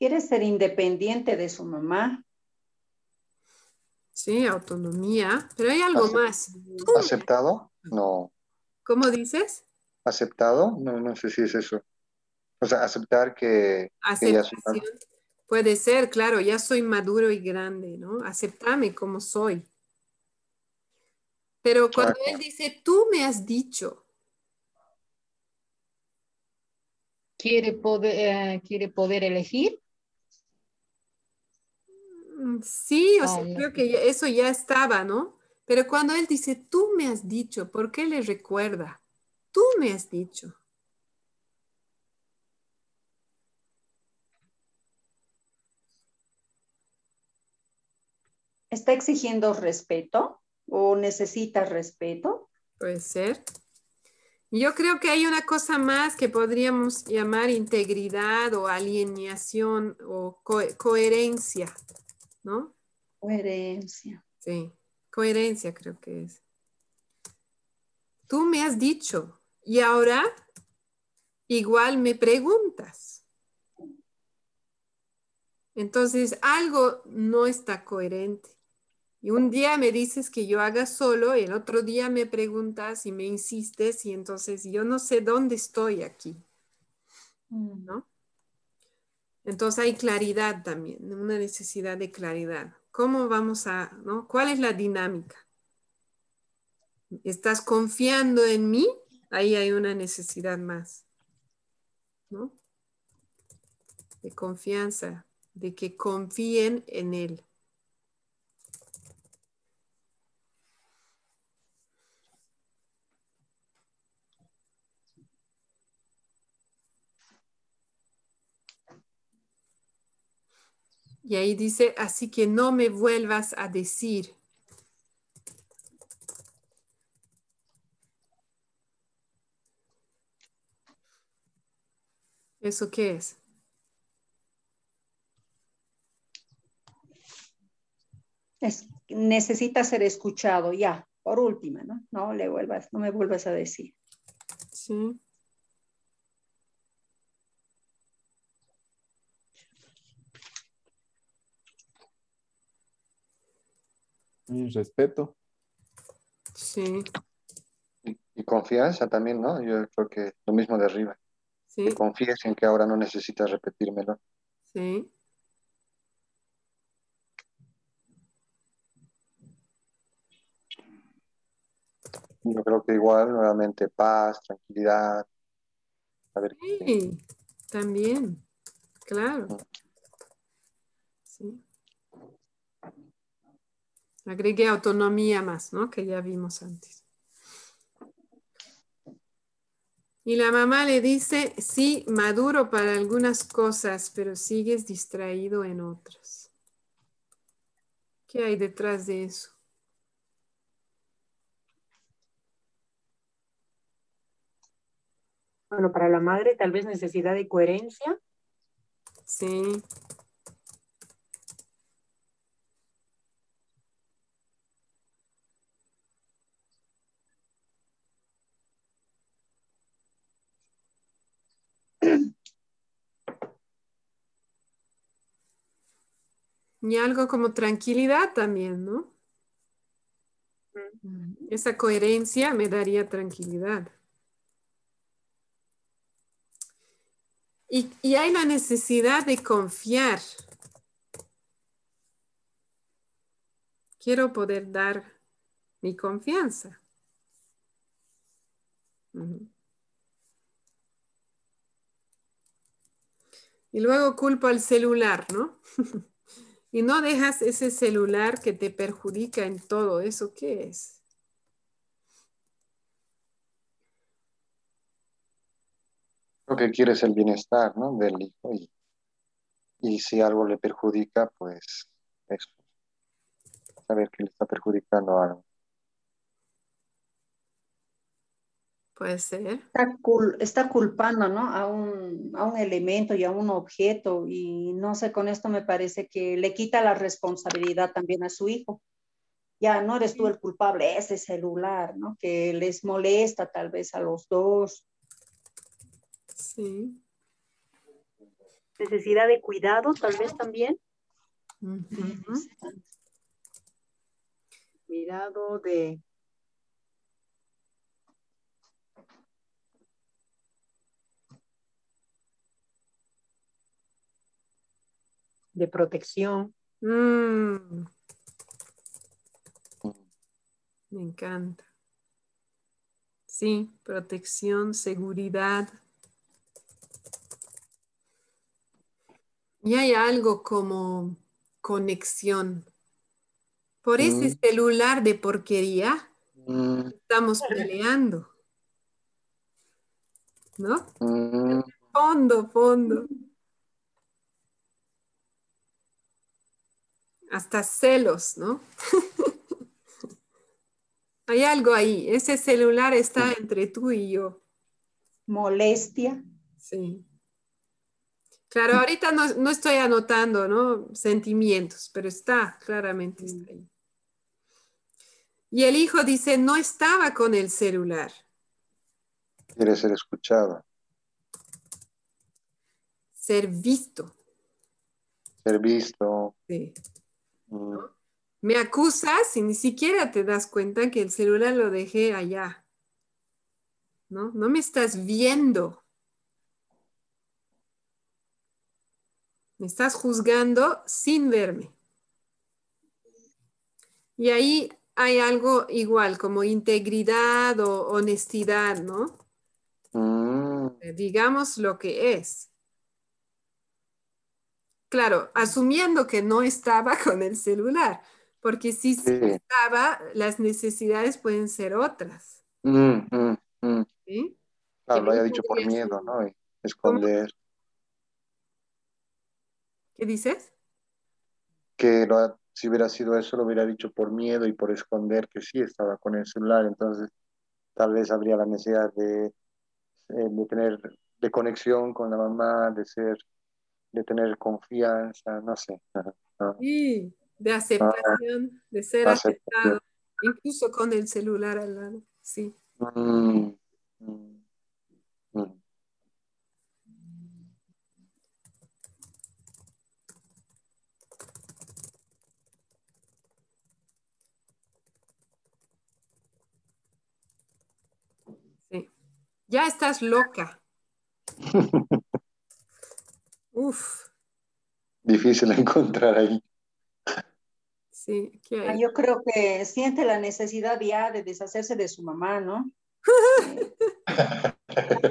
Quiere ser independiente de su mamá. Sí, autonomía, pero hay algo más. ¿Aceptado? No. ¿Cómo dices? ¿Aceptado? No, no sé si es eso. O sea, aceptar que, que ya soy Aceptación. Puede ser, claro, ya soy maduro y grande, ¿no? Aceptame como soy. Pero cuando él dice, tú me has dicho, ¿Quiere poder, eh, ¿Quiere poder elegir? Mm, sí, o sea, creo que eso ya estaba, ¿no? Pero cuando él dice, tú me has dicho, ¿por qué le recuerda? Tú me has dicho. ¿Está exigiendo respeto o necesita respeto? Puede ser. Yo creo que hay una cosa más que podríamos llamar integridad o alineación o co- coherencia, ¿no? Coherencia. Sí, coherencia creo que es. Tú me has dicho y ahora igual me preguntas. Entonces algo no está coherente Y un día me dices que yo haga solo y el otro día me preguntas y me insistes y entonces yo no sé dónde estoy aquí. Mm. ¿No? Entonces hay claridad también, una necesidad de claridad. ¿Cómo vamos a, no? ¿Cuál es la dinámica? ¿Estás confiando en mí? Ahí hay una necesidad más, ¿no? De confianza, de que confíen en él. Y ahí dice, así que no me vuelvas a decir. ¿Eso qué es? es necesita ser escuchado ya, por última, ¿no? No le vuelvas, no me vuelvas a decir. Sí. Y respeto. Sí. Y, confianza también, ¿no? Yo creo que lo mismo de arriba. Sí. Que confíes en que ahora no necesitas repetírmelo. Sí. Yo creo que igual, nuevamente, paz, tranquilidad. A ver, sí, también, claro. Sí. Agregué autonomía más, ¿no? Que ya vimos antes. Y la mamá le dice, sí, maduro para algunas cosas, pero sigues distraído en otras. ¿Qué hay detrás de eso? Bueno, para la madre tal vez necesidad de coherencia. Sí. Y algo como tranquilidad también, ¿no? Esa coherencia me daría tranquilidad. Y, y, hay la necesidad de confiar. Quiero poder dar mi confianza. Y luego culpo al celular, ¿no? y no dejas ese celular que te perjudica en todo. ¿Eso qué es? Lo que quieres el bienestar, ¿no? Del hijo y, si algo le perjudica, pues eso. Saber que le está perjudicando algo. Puede ser. Está, culpando, ¿no? A un, a un, elemento y a un objeto y no sé, con esto me parece que le quita la responsabilidad también a su hijo. Ya no eres tú el culpable, ese celular, ¿no? Que les molesta tal vez a los dos. Sí. Necesidad de cuidado tal vez también. Cuidado de de protección. Mm. Me encanta. Sí, protección, seguridad. Y hay algo como conexión. Por ese mm. celular de porquería mm. estamos peleando. ¿No? Fondo, fondo. Hasta celos, ¿no? Hay algo ahí, ese celular está entre tú y yo. Molestia. Sí. Claro, ahorita no, estoy anotando, ¿no? Sentimientos, pero está, claramente está ahí. Y el hijo dice, no estaba con el celular. Quiere ser escuchado. Ser visto. Ser visto. Sí. Me acusas y ni siquiera te das cuenta que el celular lo dejé allá. ¿No? No me estás viendo. Me estás juzgando sin verme. Y ahí hay algo igual, como integridad o honestidad, ¿no? Mm, Digamos lo que es. Claro, asumiendo que no estaba con el celular, porque si sí estaba, las necesidades pueden ser otras. mm, mm, mm. ¿sí? Claro, lo haya dicho por miedo. ¿no? Y esconder, ¿Qué dices? que lo si hubiera sido eso, lo hubiera dicho por miedo y por esconder que sí estaba con el celular, entonces tal vez habría la necesidad de, eh, de tener, de conexión con la mamá, de ser, de tener confianza, no sé. Sí, de aceptación, de ser Aceptación. aceptado, incluso con el celular al lado. Sí. Mm, mm, mm. Sí. Ya estás loca. Uf, Difícil encontrar ahí. sí, ¿qué Ah, hay? Yo creo que siente la necesidad ya de deshacerse de su mamá, ¿no?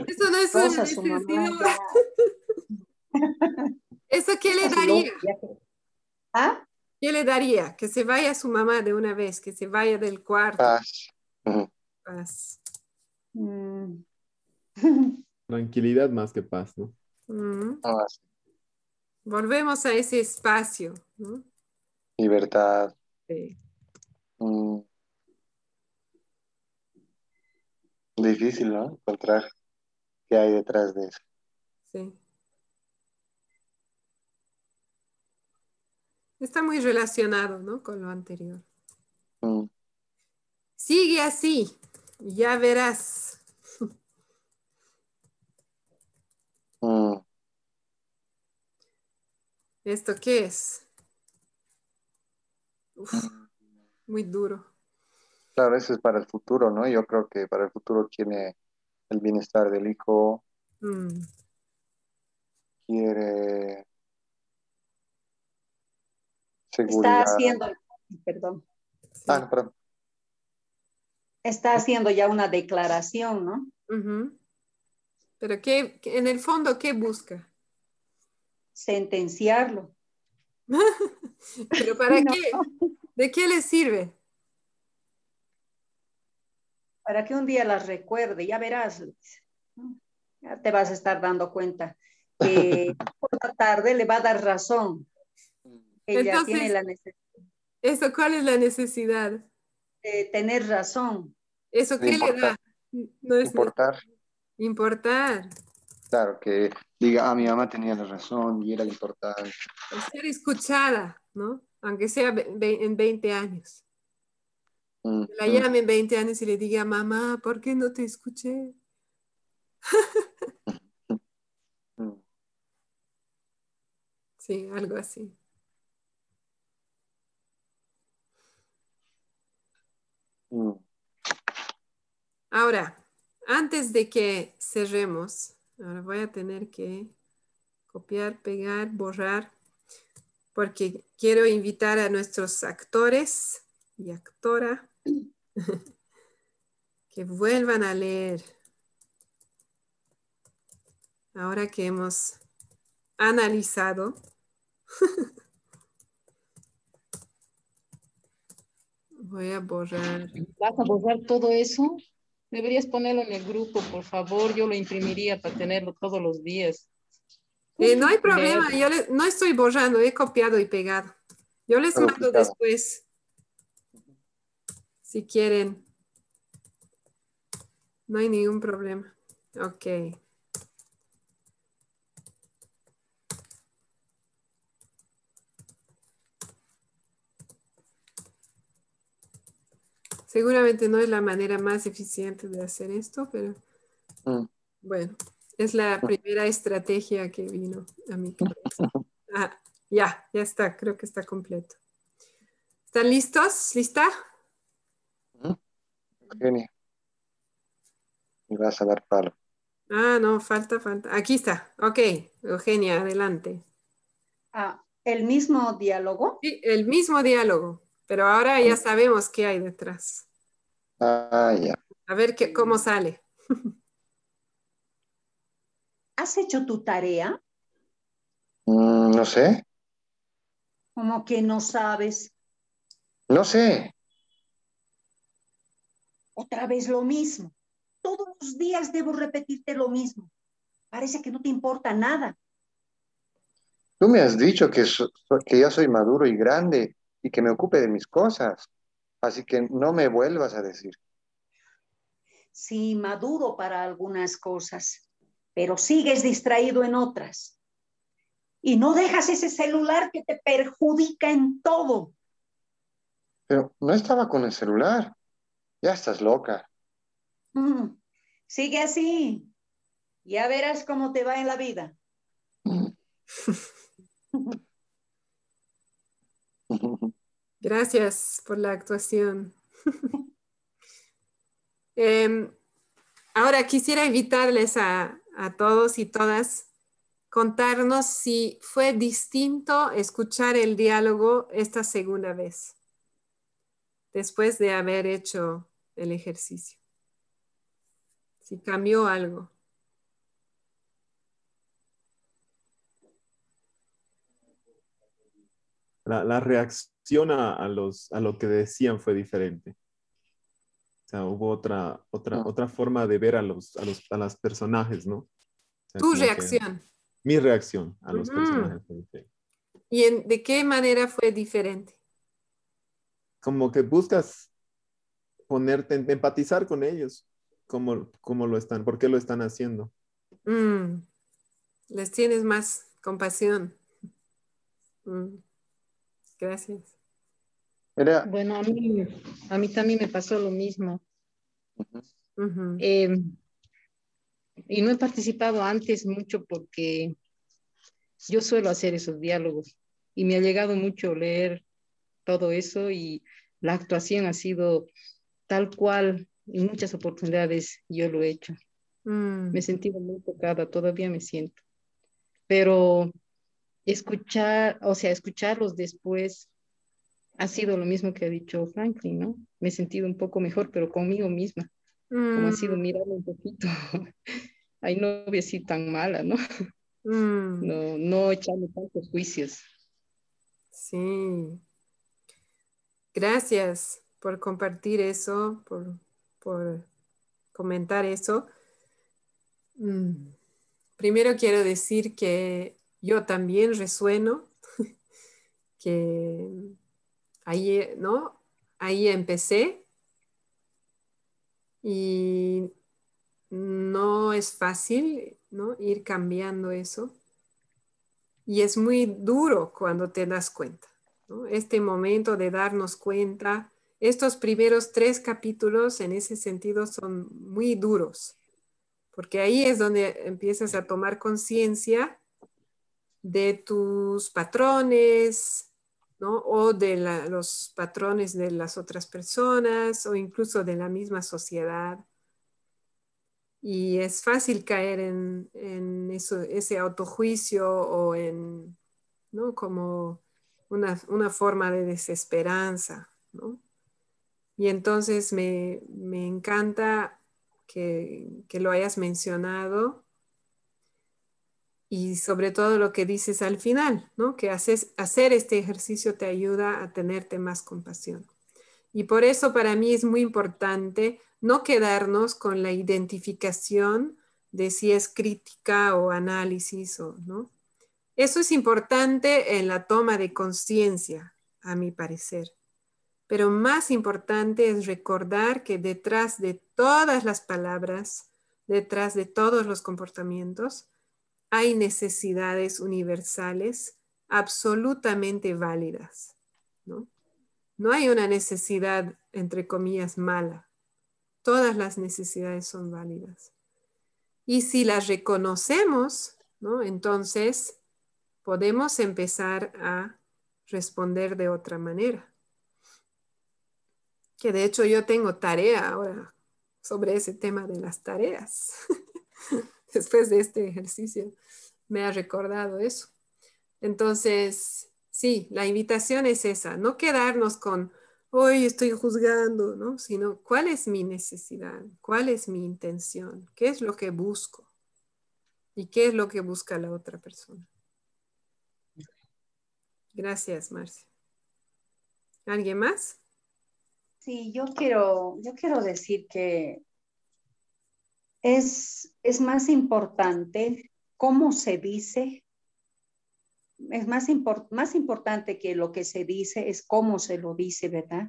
Eso no es una necesidad. ¿Eso qué le daría? ¿Ah? ¿Qué le daría? Que se vaya su mamá de una vez, que se vaya del cuarto. Paz. Paz. Mm. Tranquilidad más que paz, ¿no? Mm. Ah, sí. Volvemos a ese espacio. ¿no? Libertad. Sí. Mm. Difícil, ¿no? Encontrar qué hay detrás de eso. sí. Está muy relacionado ¿no? con lo anterior. Mm. Sigue así, ya verás. Mm. ¿Esto qué es? Uf, muy duro. Claro, eso es para el futuro, ¿no? Yo creo que para el futuro tiene el bienestar del hijo, Mm, quiere Está seguridad. haciendo, perdón, sí. Ah, perdón. está haciendo ya una declaración, ¿no? Pero qué, qué- en el fondo, ¿qué busca? Sentenciarlo. ¿Pero para No. qué? ¿De qué le sirve? Para que un día las recuerde, ya verás. Ya te vas a estar dando cuenta que por la tarde le va a dar razón. Ella Entonces- tiene la necesidad ¿Eso cuál es la necesidad? de tener razón. ¿Eso qué le da? importar. No es Importar. importar, Claro, que diga, ah, mi mamá tenía la razón y era importante. es ser escuchada, ¿no? Aunque sea en 20 años. Mm, La mm. llame en 20 años y le diga, mamá, ¿por qué no te escuché? Mm. Sí, algo así. Mm. Ahora, antes de que cerremos, ahora voy a tener que copiar, pegar, borrar, porque quiero invitar a nuestros actores y actora que vuelvan a leer. Ahora que hemos analizado. Voy a borrar. ¿Vas a borrar todo eso? Deberías ponerlo en el grupo, por favor. Yo lo imprimiría para tenerlo todos los días. Eh, no hay problema, yo le- no estoy borrando, he copiado y pegado. Yo les Todo mando picado. después, si quieren. No hay ningún problema. Ok. Seguramente no es la manera más eficiente de hacer esto, pero Mm. bueno, es la primera estrategia que vino a mi cabeza. Ah, ya, ya está, creo que está completo. ¿Están listos? ¿Lista? Eugenia. Y vas a dar palo. Ah, no, falta, falta. Aquí está. Ok, Eugenia, adelante. Ah, ¿El mismo diálogo? Sí, el mismo diálogo, pero ahora ya sabemos qué hay detrás. Ah, ya. A ver qué, cómo sale. ¿Has hecho tu tarea? Mm, no sé. Como que no sabes. No sé. Otra vez lo mismo. Todos los días debo repetirte lo mismo. Parece que no te importa nada. Tú me has dicho que, so- que ya soy maduro y grande y que me ocupe de mis cosas. Así que no me vuelvas a decir. Sí, maduro para algunas cosas, pero sigues distraído en otras. Y no dejas ese celular que te perjudica en todo. Pero no estaba con el celular. Ya estás loca. Mm, Sigue así. Ya verás cómo te va en la vida. Gracias por la actuación. Em, ahora quisiera invitarles a, a todos y todas contarnos si fue distinto escuchar el diálogo esta segunda vez, después de haber hecho el ejercicio. Si cambió algo. La, la reacción a, a los, a lo que decían fue diferente. O sea, hubo otra, otra, Ah. otra forma de ver a los, a los a las personajes, ¿no? O sea, Tu como que reacción. mi reacción a los personajes fue diferente. ¿Y en- de qué manera fue diferente? Como que buscas ponerte, empatizar con ellos. ¿Cómo, cómo lo están? ¿Por qué lo están haciendo? Mm, Les tienes más compasión. Mm, Gracias. Era, Bueno, a mí, a mí también me pasó lo mismo. Eh, y no he participado antes mucho porque yo suelo hacer esos diálogos y me ha llegado mucho leer todo eso y la actuación ha sido tal cual en muchas oportunidades yo lo he hecho. Mm, Me he sentido muy tocada, todavía me siento. Pero escuchar, o sea, escucharlos después ha sido lo mismo que ha dicho Franklin, ¿no? Me he sentido un poco mejor, pero conmigo misma, como ha sido mm, mirarme un poquito. Ay, no voy a ser tan mala, ¿no? mm, No, no echarme tantos juicios. Sí. Gracias por compartir eso, por, por comentar eso. Mm, Primero quiero decir que yo también resueno, que ahí, ¿no? Ahí empecé y no es fácil, ¿no? Ir cambiando eso. Y es muy duro cuando te das cuenta. Este momento de darnos cuenta, estos primeros tres capítulos en ese sentido son muy duros, porque ahí es donde empiezas a tomar conciencia de tus patrones, ¿no? O de los patrones de las otras personas o incluso de la misma sociedad. Y es fácil caer en, ese autojuicio o en, ¿no? Como una, una forma de desesperanza, ¿no? Y entonces me, me encanta que, que lo hayas mencionado y sobre todo lo que dices al final, ¿no? Que haces, hacer este ejercicio te ayuda a tenerte más compasión. Y por eso para mí es muy importante no quedarnos con la identificación de si es crítica o análisis o no. Eso es importante en la toma de conciencia, a mi parecer. Pero más importante es recordar que detrás de todas las palabras, detrás de todos los comportamientos, hay necesidades universales absolutamente válidas. ¿no? no hay una necesidad, entre comillas, mala. Todas las necesidades son válidas. Y si las reconocemos, ¿no? entonces podemos empezar a responder de otra manera. que de hecho yo tengo tarea ahora sobre ese tema de las tareas. Después de este ejercicio me ha recordado eso. Entonces, sí, la invitación es esa, no quedarnos con, hoy estoy juzgando, ¿no? Sino, ¿cuál es mi necesidad? ¿Cuál es mi intención? ¿Qué es lo que busco? ¿Y qué es lo que busca la otra persona? Gracias, Marcia. ¿Alguien más? Sí, yo quiero, yo quiero decir que es, es más importante cómo se dice, es más, más importante que lo que se dice, es cómo se lo dice, ¿verdad?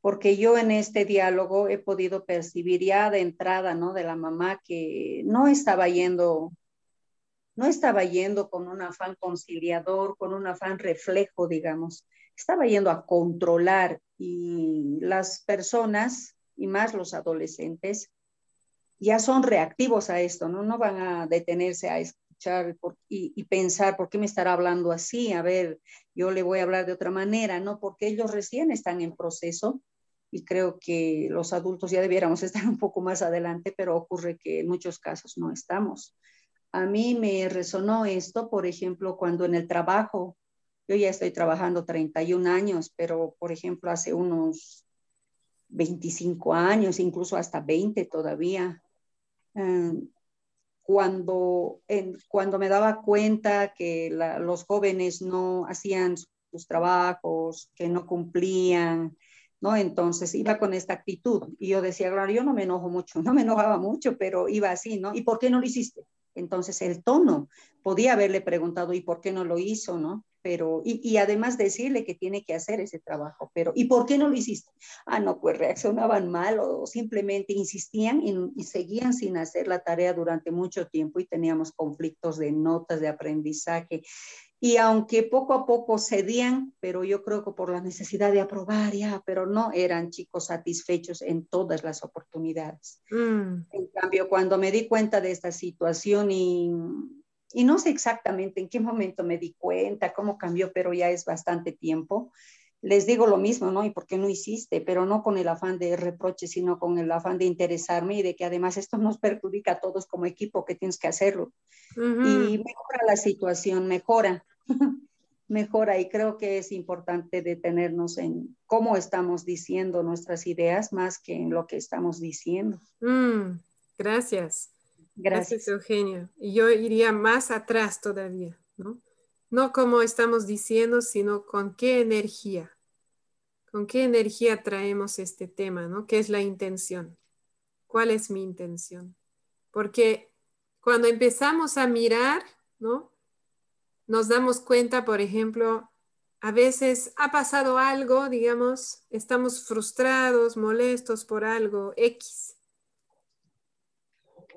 Porque yo en este diálogo he podido percibir ya de entrada, ¿no? De la mamá que no estaba yendo no estaba yendo con un afán conciliador, con un afán reflejo, digamos, estaba yendo a controlar y las personas, y más los adolescentes, ya son reactivos a esto, ¿no? No van a detenerse a escuchar y, y, pensar, ¿por qué me estará hablando así? A ver, yo le voy a hablar de otra manera, ¿no? Porque ellos recién están en proceso y creo que los adultos ya debiéramos estar un poco más adelante, pero ocurre que en muchos casos no estamos. A mí me resonó esto, por ejemplo, cuando en el trabajo, yo ya estoy trabajando 31 años, pero por ejemplo, hace unos 25 años, incluso hasta 20 todavía, em, cuando, cuando me daba cuenta que los jóvenes no hacían sus trabajos, que no cumplían, ¿no? Entonces iba con esta actitud y yo decía, claro, yo no me enojo mucho, no me enojaba mucho, pero iba así, ¿no? ¿Y por qué no lo hiciste? Entonces el tono, podía haberle preguntado, ¿y por qué no lo hizo, no? Pero, y, además decirle que tiene que hacer ese trabajo, pero, ¿y por qué no lo hiciste? Ah, no, pues reaccionaban mal o simplemente insistían y seguían sin hacer la tarea durante mucho tiempo y teníamos conflictos de notas de aprendizaje y aunque poco a poco cedían, pero yo creo que por la necesidad de aprobar ya, pero no eran chicos satisfechos en todas las oportunidades. Mm. En cambio, cuando me di cuenta de esta situación y, y no sé exactamente en qué momento me di cuenta, cómo cambió, pero ya es bastante tiempo, les digo lo mismo, ¿no? ¿Y por qué no hiciste? Pero no con el afán de reproche, sino con el afán de interesarme y de que además esto nos perjudica a todos como equipo, que tienes que hacerlo. Y mejora la situación, mejora. mejora y creo que es importante detenernos en cómo estamos diciendo nuestras ideas más que en lo que estamos diciendo. Mm, gracias. Gracias. Eugenio. Y yo iría más atrás todavía, ¿no? No como estamos diciendo, sino con qué energía. ¿Con qué energía traemos este tema, ¿no? ¿Qué es la intención? ¿Cuál es mi intención? Porque cuando empezamos a mirar, ¿no? Nos damos cuenta, por ejemplo, a veces ha pasado algo, digamos, estamos frustrados, molestos por algo X.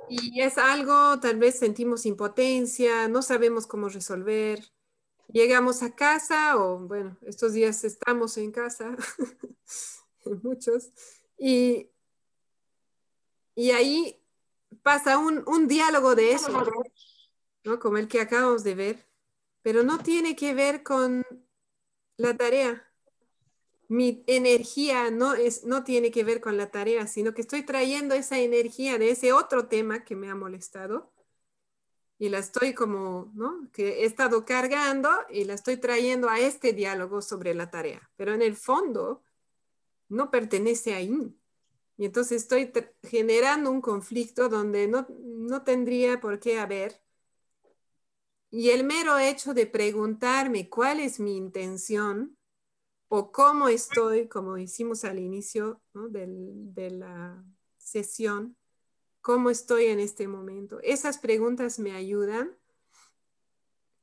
Y es algo, tal vez sentimos impotencia, no sabemos cómo resolver. Llegamos a casa o, bueno, estos días estamos en casa, muchos, y, y ahí pasa un, un diálogo de eso, ¿no? Como el que acabamos de ver pero no tiene que ver con la tarea. Mi energía no, es, no tiene que ver con la tarea, sino que estoy trayendo esa energía de ese otro tema que me ha molestado y la estoy como, ¿no? Que he estado cargando y la estoy trayendo a este diálogo sobre la tarea, pero en el fondo no pertenece ahí. Y entonces estoy generando un conflicto donde no, no tendría por qué haber y el mero hecho de preguntarme cuál es mi intención o cómo estoy, como hicimos al inicio de la sesión, cómo estoy en este momento, esas preguntas me ayudan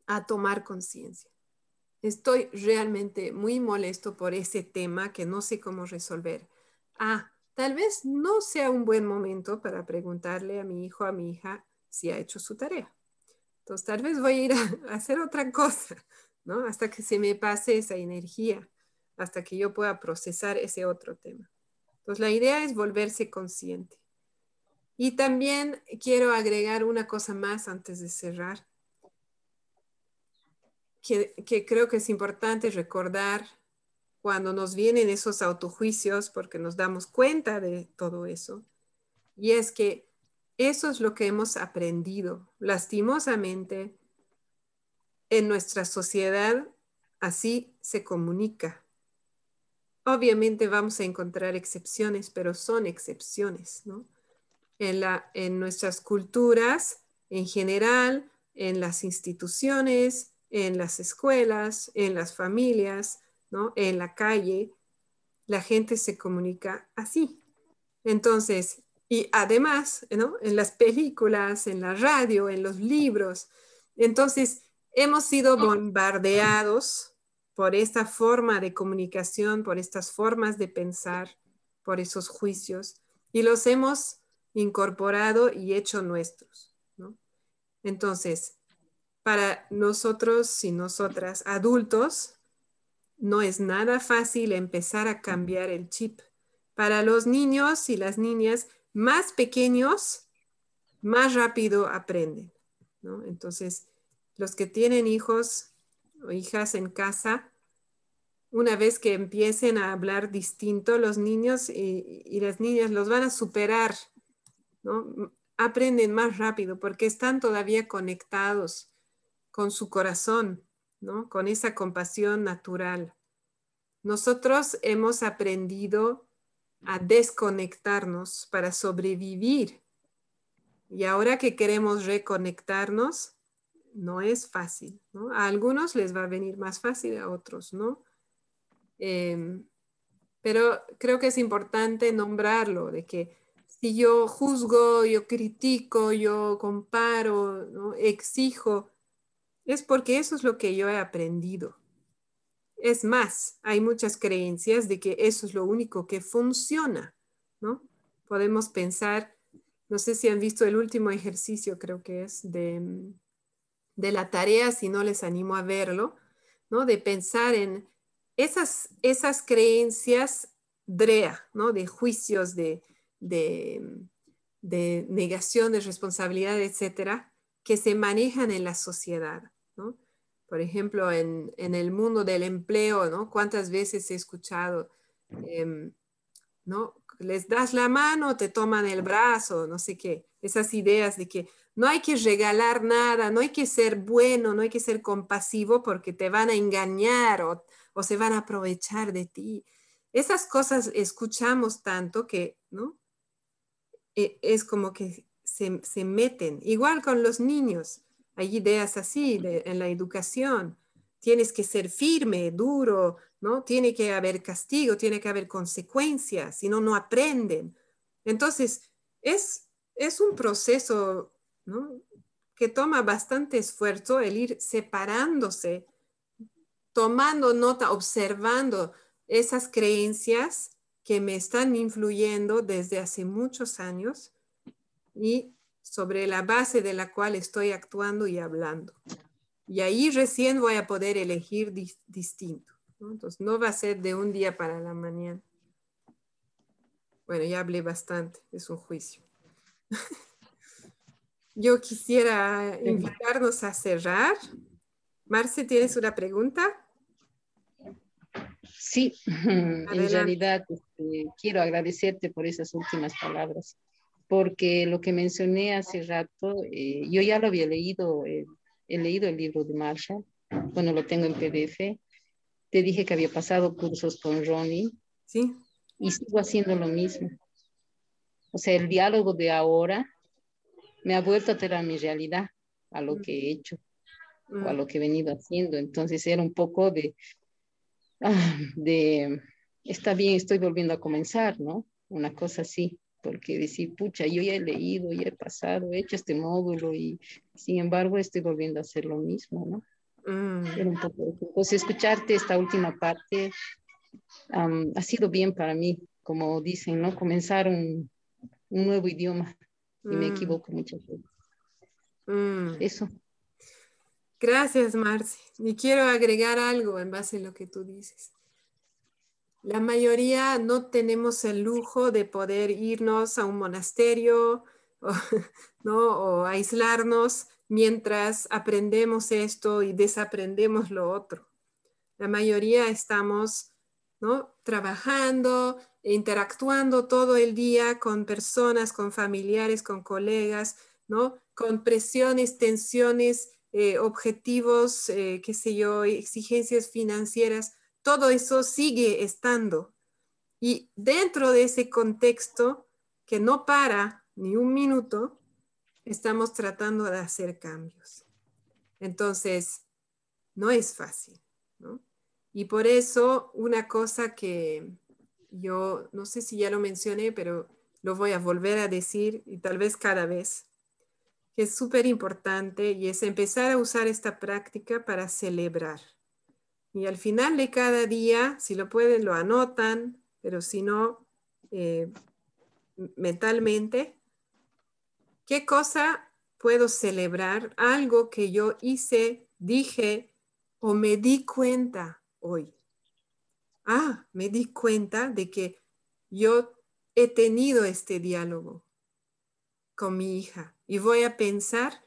a tomar conciencia. Estoy realmente muy molesto por ese tema que no sé cómo resolver. Ah, tal vez no sea un buen momento para preguntarle a mi hijo, a mi hija, si ha hecho su tarea. Entonces, tal vez voy a ir a, hacer otra cosa, ¿no? Hasta que se me pase esa energía, hasta que yo pueda procesar ese otro tema. Entonces, la idea es volverse consciente. Y también quiero agregar una cosa más antes de cerrar, que, que creo que es importante recordar cuando nos vienen esos autojuicios porque nos damos cuenta de todo eso. Y es que eso es lo que hemos aprendido. Lastimosamente, en nuestra sociedad así se comunica. Obviamente vamos a encontrar excepciones, pero son excepciones, ¿no? En, la, en nuestras culturas, en general, en las instituciones, en las escuelas, en las familias, ¿no? En la calle, la gente se comunica así. Entonces, y además, ¿no? En las películas, en la radio, en los libros. Entonces, hemos sido bombardeados por esta forma de comunicación, por estas formas de pensar, por esos juicios, y los hemos incorporado y hecho nuestros. ¿no? Entonces, para nosotros y nosotras adultos, no es nada fácil empezar a cambiar el chip. Para los niños y las niñas, más pequeños, más rápido aprenden. Entonces, los que tienen hijos o hijas en casa, una vez que empiecen a hablar distinto, los niños y, las niñas los van a superar, aprenden más rápido porque están todavía conectados con su corazón, con esa compasión natural. Nosotros hemos aprendido a desconectarnos para sobrevivir. Y ahora que queremos reconectarnos, no es fácil. A algunos les va a venir más fácil, a otros no. Em, pero creo que es importante nombrarlo, de que si yo juzgo, yo critico, yo comparo, ¿no? exijo, es porque eso es lo que yo he aprendido. Es más, hay muchas creencias de que eso es lo único que funciona, ¿no? Podemos pensar, no sé si han visto el último ejercicio, creo que es de, de la tarea, si no les animo a verlo, ¿no? De pensar en esas, esas creencias DREA, ¿no? De juicios, de, de, de negación de responsabilidad, etcétera, que se manejan en la sociedad, ¿no? Por ejemplo, en, el mundo del empleo, ¿no? ¿Cuántas veces he escuchado, em, ¿no? Les das la mano, te toman el brazo, no sé qué, esas ideas de que no hay que regalar nada, no hay que ser bueno, no hay que ser compasivo porque te van a engañar o, se van a aprovechar de ti. Esas cosas escuchamos tanto que, ¿no? E, es como que se, se meten, igual con los niños hay ideas así en la educación. Tienes que ser firme, duro, ¿no? Tiene que haber castigo, tiene que haber consecuencias, si no, no aprenden. Entonces, es, es un proceso que toma bastante esfuerzo el ir separándose, tomando nota, observando esas creencias que me están influyendo desde hace muchos años y sobre la base de la cual estoy actuando y hablando. Y ahí recién voy a poder elegir distinto. Entonces, no va a ser de un día para la mañana. Bueno, ya hablé bastante, es un juicio. Yo quisiera invitarnos a cerrar. Marce, ¿tienes una pregunta? Sí, en realidad este, quiero agradecerte por esas últimas palabras porque lo que mencioné hace rato, eh, yo ya lo había leído, eh, he leído el libro de Marshall, bueno, lo tengo en PDF. Te dije que había pasado cursos con Ronnie. Sí. Y sigo haciendo lo mismo. O sea, el diálogo de ahora me ha vuelto a traer mi realidad, a lo que he hecho, o a mm. lo que he venido haciendo. Entonces era un poco de, ah, de, está bien, estoy volviendo a comenzar, ¿no? Una cosa así porque decir, pucha, yo ya he leído, ya he pasado, he hecho este módulo y sin embargo estoy volviendo a hacer lo mismo, ¿no? Mm. un poco, pues escucharte esta última parte ha sido bien para mí, como dicen, ¿no? Comenzar un, un nuevo idioma y me mm. equivoco muchas veces. Mm. Eso. Gracias, Marci. Y quiero agregar algo en base a lo que tú dices. La mayoría no tenemos el lujo de poder irnos a un monasterio o, ¿no? o aislarnos mientras aprendemos esto y desaprendemos lo otro. La mayoría estamos ¿no? Trabajando, interactuando todo el día con personas, con familiares, con colegas, ¿no? Con presiones, tensiones, eh, objetivos, eh, qué sé yo, exigencias financieras, todo eso sigue estando. Y dentro de ese contexto que no para ni un minuto, estamos tratando de hacer cambios. Entonces, no es fácil, ¿no? Y por eso una cosa que yo no sé si ya lo mencioné, pero lo voy a volver a decir y tal vez cada vez, que es súper importante y es empezar a usar esta práctica para celebrar. Y al final de cada día, si lo pueden, lo anotan, pero si no, eh, mentalmente, ¿qué cosa puedo celebrar? Algo que yo hice, dije o me di cuenta hoy. Ah, me di cuenta de que yo he tenido este diálogo con mi hija y voy a pensar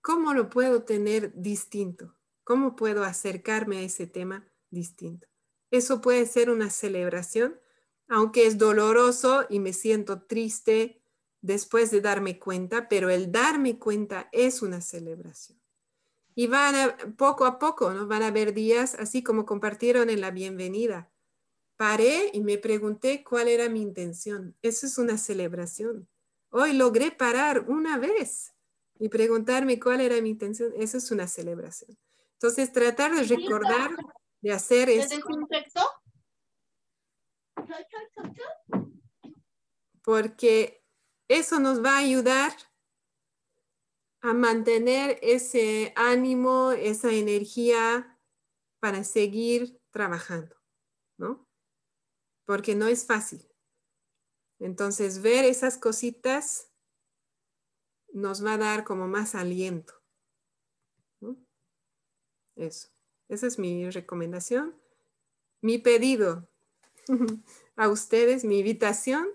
cómo lo puedo tener distinto, cómo puedo acercarme a ese tema distinto. Eso puede ser una celebración, aunque es doloroso y me siento triste después de darme cuenta, pero el darme cuenta es una celebración. Y van poco a poco, ¿no? Van a haber días, así como compartieron en la bienvenida. Paré y me pregunté cuál era mi intención. Eso es una celebración. Hoy logré parar una vez y preguntarme cuál era mi intención. Eso es una celebración. Entonces, tratar de recordar, de hacer eso. Porque eso nos va a ayudar a mantener ese ánimo, esa energía para seguir trabajando, ¿no? Porque no es fácil. Entonces, ver esas cositas nos va a dar como más aliento. Eso. Esa es mi recomendación. Mi pedido a ustedes, mi invitación,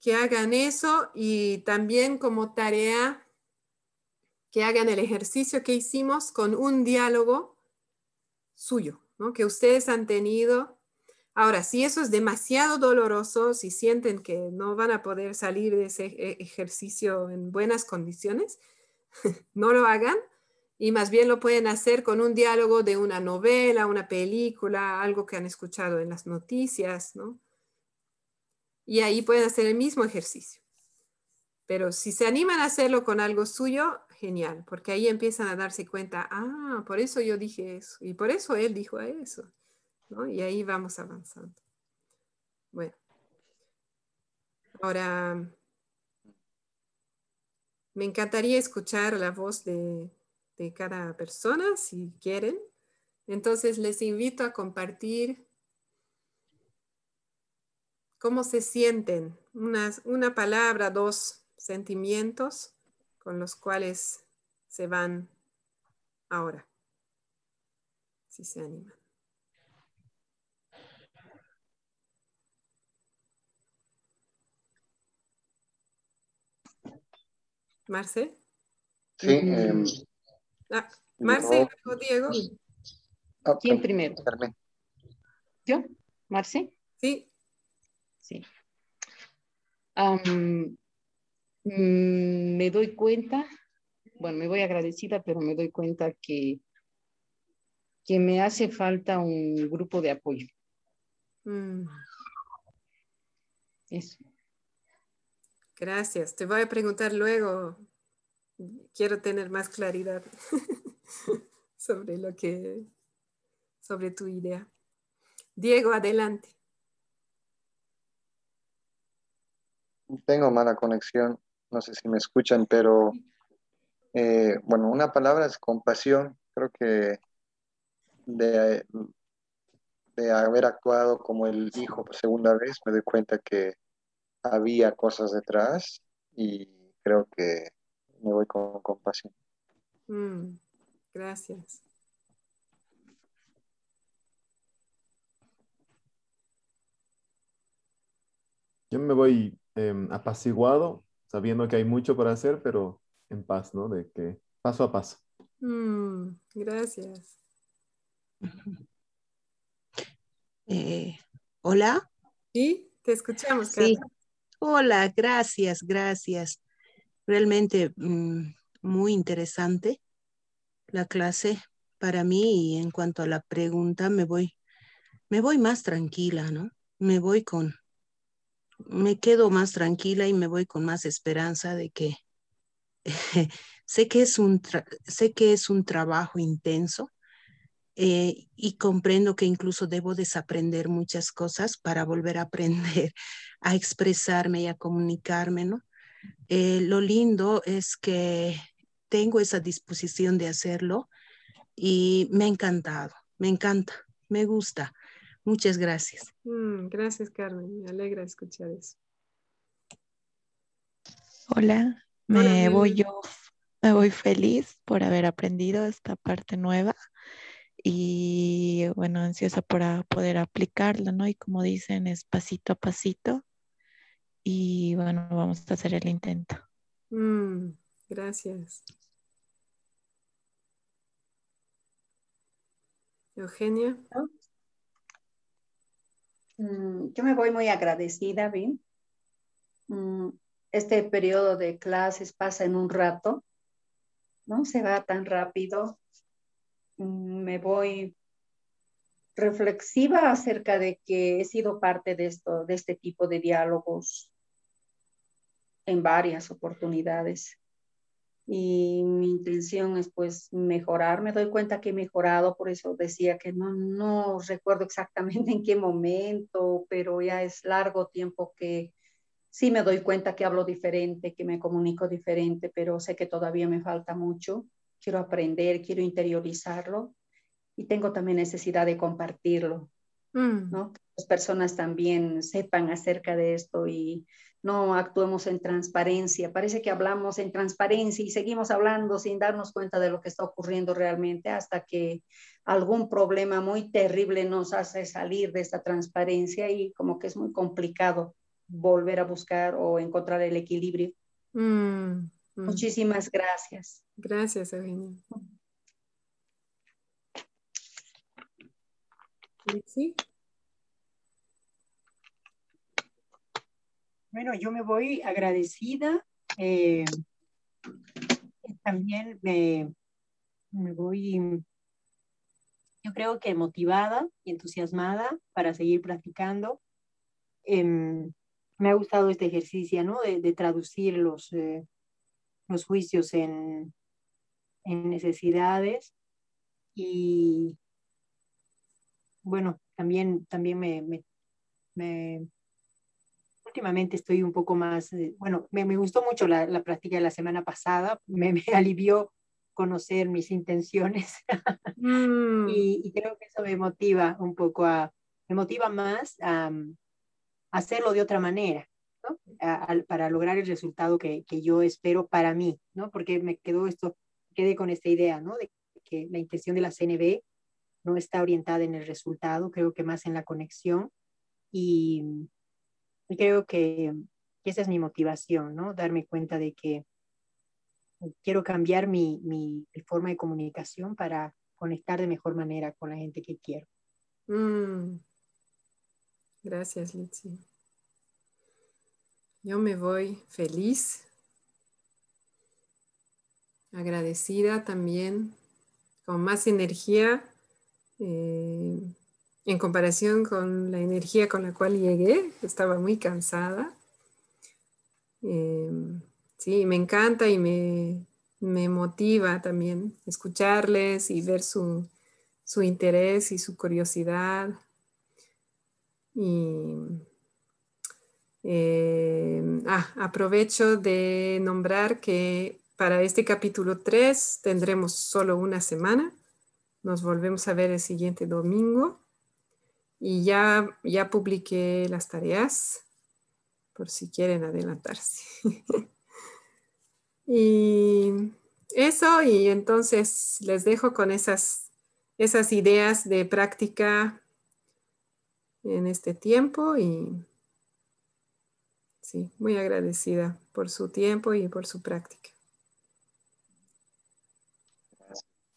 que hagan eso y también como tarea que hagan el ejercicio que hicimos con un diálogo suyo, ¿no? que ustedes han tenido. Ahora, si eso es demasiado doloroso, si sienten que no van a poder salir de ese e-, ejercicio en buenas condiciones, no lo hagan y más bien lo pueden hacer con un diálogo de una novela, una película, algo que han escuchado en las noticias, ¿no? Y ahí pueden hacer el mismo ejercicio. Pero si se animan a hacerlo con algo suyo, genial, porque ahí empiezan a darse cuenta, ah, por eso yo dije eso, y por eso él dijo eso, ¿no? Y ahí vamos avanzando. Bueno, ahora me encantaría escuchar la voz de, de cada persona, si quieren. Entonces les invito a compartir cómo se sienten, una, palabra, dos sentimientos con los cuales se van ahora, si se animan. Marce. Sí. Eh, ah, Marce o Diego. Ah, ¿Quién primero? ¿Yo? ¿Marce? Sí. Sí. Um, Mm, me doy cuenta, bueno, me voy agradecida, pero me doy cuenta que, que me hace falta un grupo de apoyo. Mm. Eso. Gracias. Te voy a preguntar luego. Quiero tener más claridad sobre lo que, sobre tu idea. Diego, adelante. Tengo mala conexión no sé si me escuchan, pero eh, bueno, una palabra es compasión. Creo que de, de haber actuado como el hijo por segunda vez, me doy cuenta que había cosas detrás y creo que me voy con compasión. Mm, gracias. Yo me voy em, apaciguado sabiendo que hay mucho por hacer, pero en paz, ¿no? De que paso a paso. Mm, gracias. Eh, Hola. Sí, te escuchamos. Sí. Hola, gracias, gracias. Realmente mm, muy interesante la clase para mí y en cuanto a la pregunta me voy, me voy más tranquila, ¿no? Me voy con, me quedo más tranquila y me voy con más esperanza de que sé que es un sé que es un trabajo intenso eh, y comprendo que incluso debo desaprender muchas cosas para volver a aprender a expresarme y a comunicarme, ¿no? Eh, lo lindo es que tengo esa disposición de hacerlo y me ha encantado, me encanta, me gusta. Muchas gracias. Mm, gracias, Carmen. Me alegra escuchar eso. Hola, me voy yo, me voy feliz por haber aprendido esta parte nueva y bueno, ansiosa para poder aplicarla, ¿no? Y como dicen, es pasito a pasito y bueno, vamos a hacer el intento. Mm, gracias. Eugenia. Mm, yo me voy muy agradecida, Vin. Mm, este periodo de clases pasa en un rato, ¿no? Se va tan rápido. Me voy reflexiva acerca de que he sido parte de esto, de este tipo de diálogos en varias oportunidades y mi intención es pues mejorar. Me doy cuenta que he mejorado, por eso decía que no, no recuerdo exactamente en qué momento, pero ya es largo tiempo que sí me doy cuenta que hablo diferente, que me comunico diferente, pero sé que todavía me falta mucho. Quiero aprender, quiero interiorizarlo y tengo también necesidad de compartirlo, mm. ¿no? Que las personas también sepan acerca de esto y no actuemos en transparencia. Parece que hablamos en transparencia y seguimos hablando sin darnos cuenta de lo que está ocurriendo realmente hasta que algún problema muy terrible nos hace salir de esta transparencia y como que es muy complicado volver a buscar o encontrar el equilibrio. Mm, mm. Muchísimas gracias. Gracias, Eugenia. ¿Sí? Bueno, yo me voy agradecida. Eh, también me, voy, yo creo que motivada y entusiasmada para seguir practicando. Em, me ha gustado este ejercicio, ¿no? De, traducir los, eh, los juicios en, en necesidades y bueno, también, también me, me últimamente estoy un poco más, eh, bueno, me, me, gustó mucho la, la, práctica de la semana pasada, me, me alivió conocer mis intenciones mm. y, creo que eso me motiva un poco a, me motiva más a, hacerlo de otra manera, ¿no? para lograr el resultado que, que, yo espero para mí, ¿no? Porque me quedó esto, quedé con esta idea, ¿no? De que la intención de la CNB no está orientada en el resultado, creo que más en la conexión y, creo que, esa es mi motivación, ¿no? Darme cuenta de que quiero cambiar mi, mi, forma de comunicación para conectar de mejor manera con la gente que quiero. Mm. Gracias, Litsi. Yo me voy feliz, agradecida también, con más energía eh, en comparación con la energía con la cual llegué, estaba muy cansada. Em, sí, me encanta y me, motiva también escucharles y ver su, interés y su curiosidad. Y em, ah, aprovecho de nombrar que para este capítulo 3 tendremos solo una semana. Nos volvemos a ver el siguiente domingo. Y ya, ya publiqué las tareas por si quieren adelantarse. y eso, y entonces les dejo con esas, esas ideas de práctica en este tiempo y sí, muy agradecida por su tiempo y por su práctica.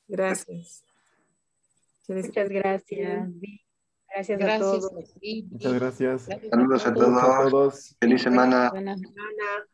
Gracias. Muchas gracias. Gracias, a todos. Muchas gracias. Saludos a todos. Feliz semana. Buenas semana.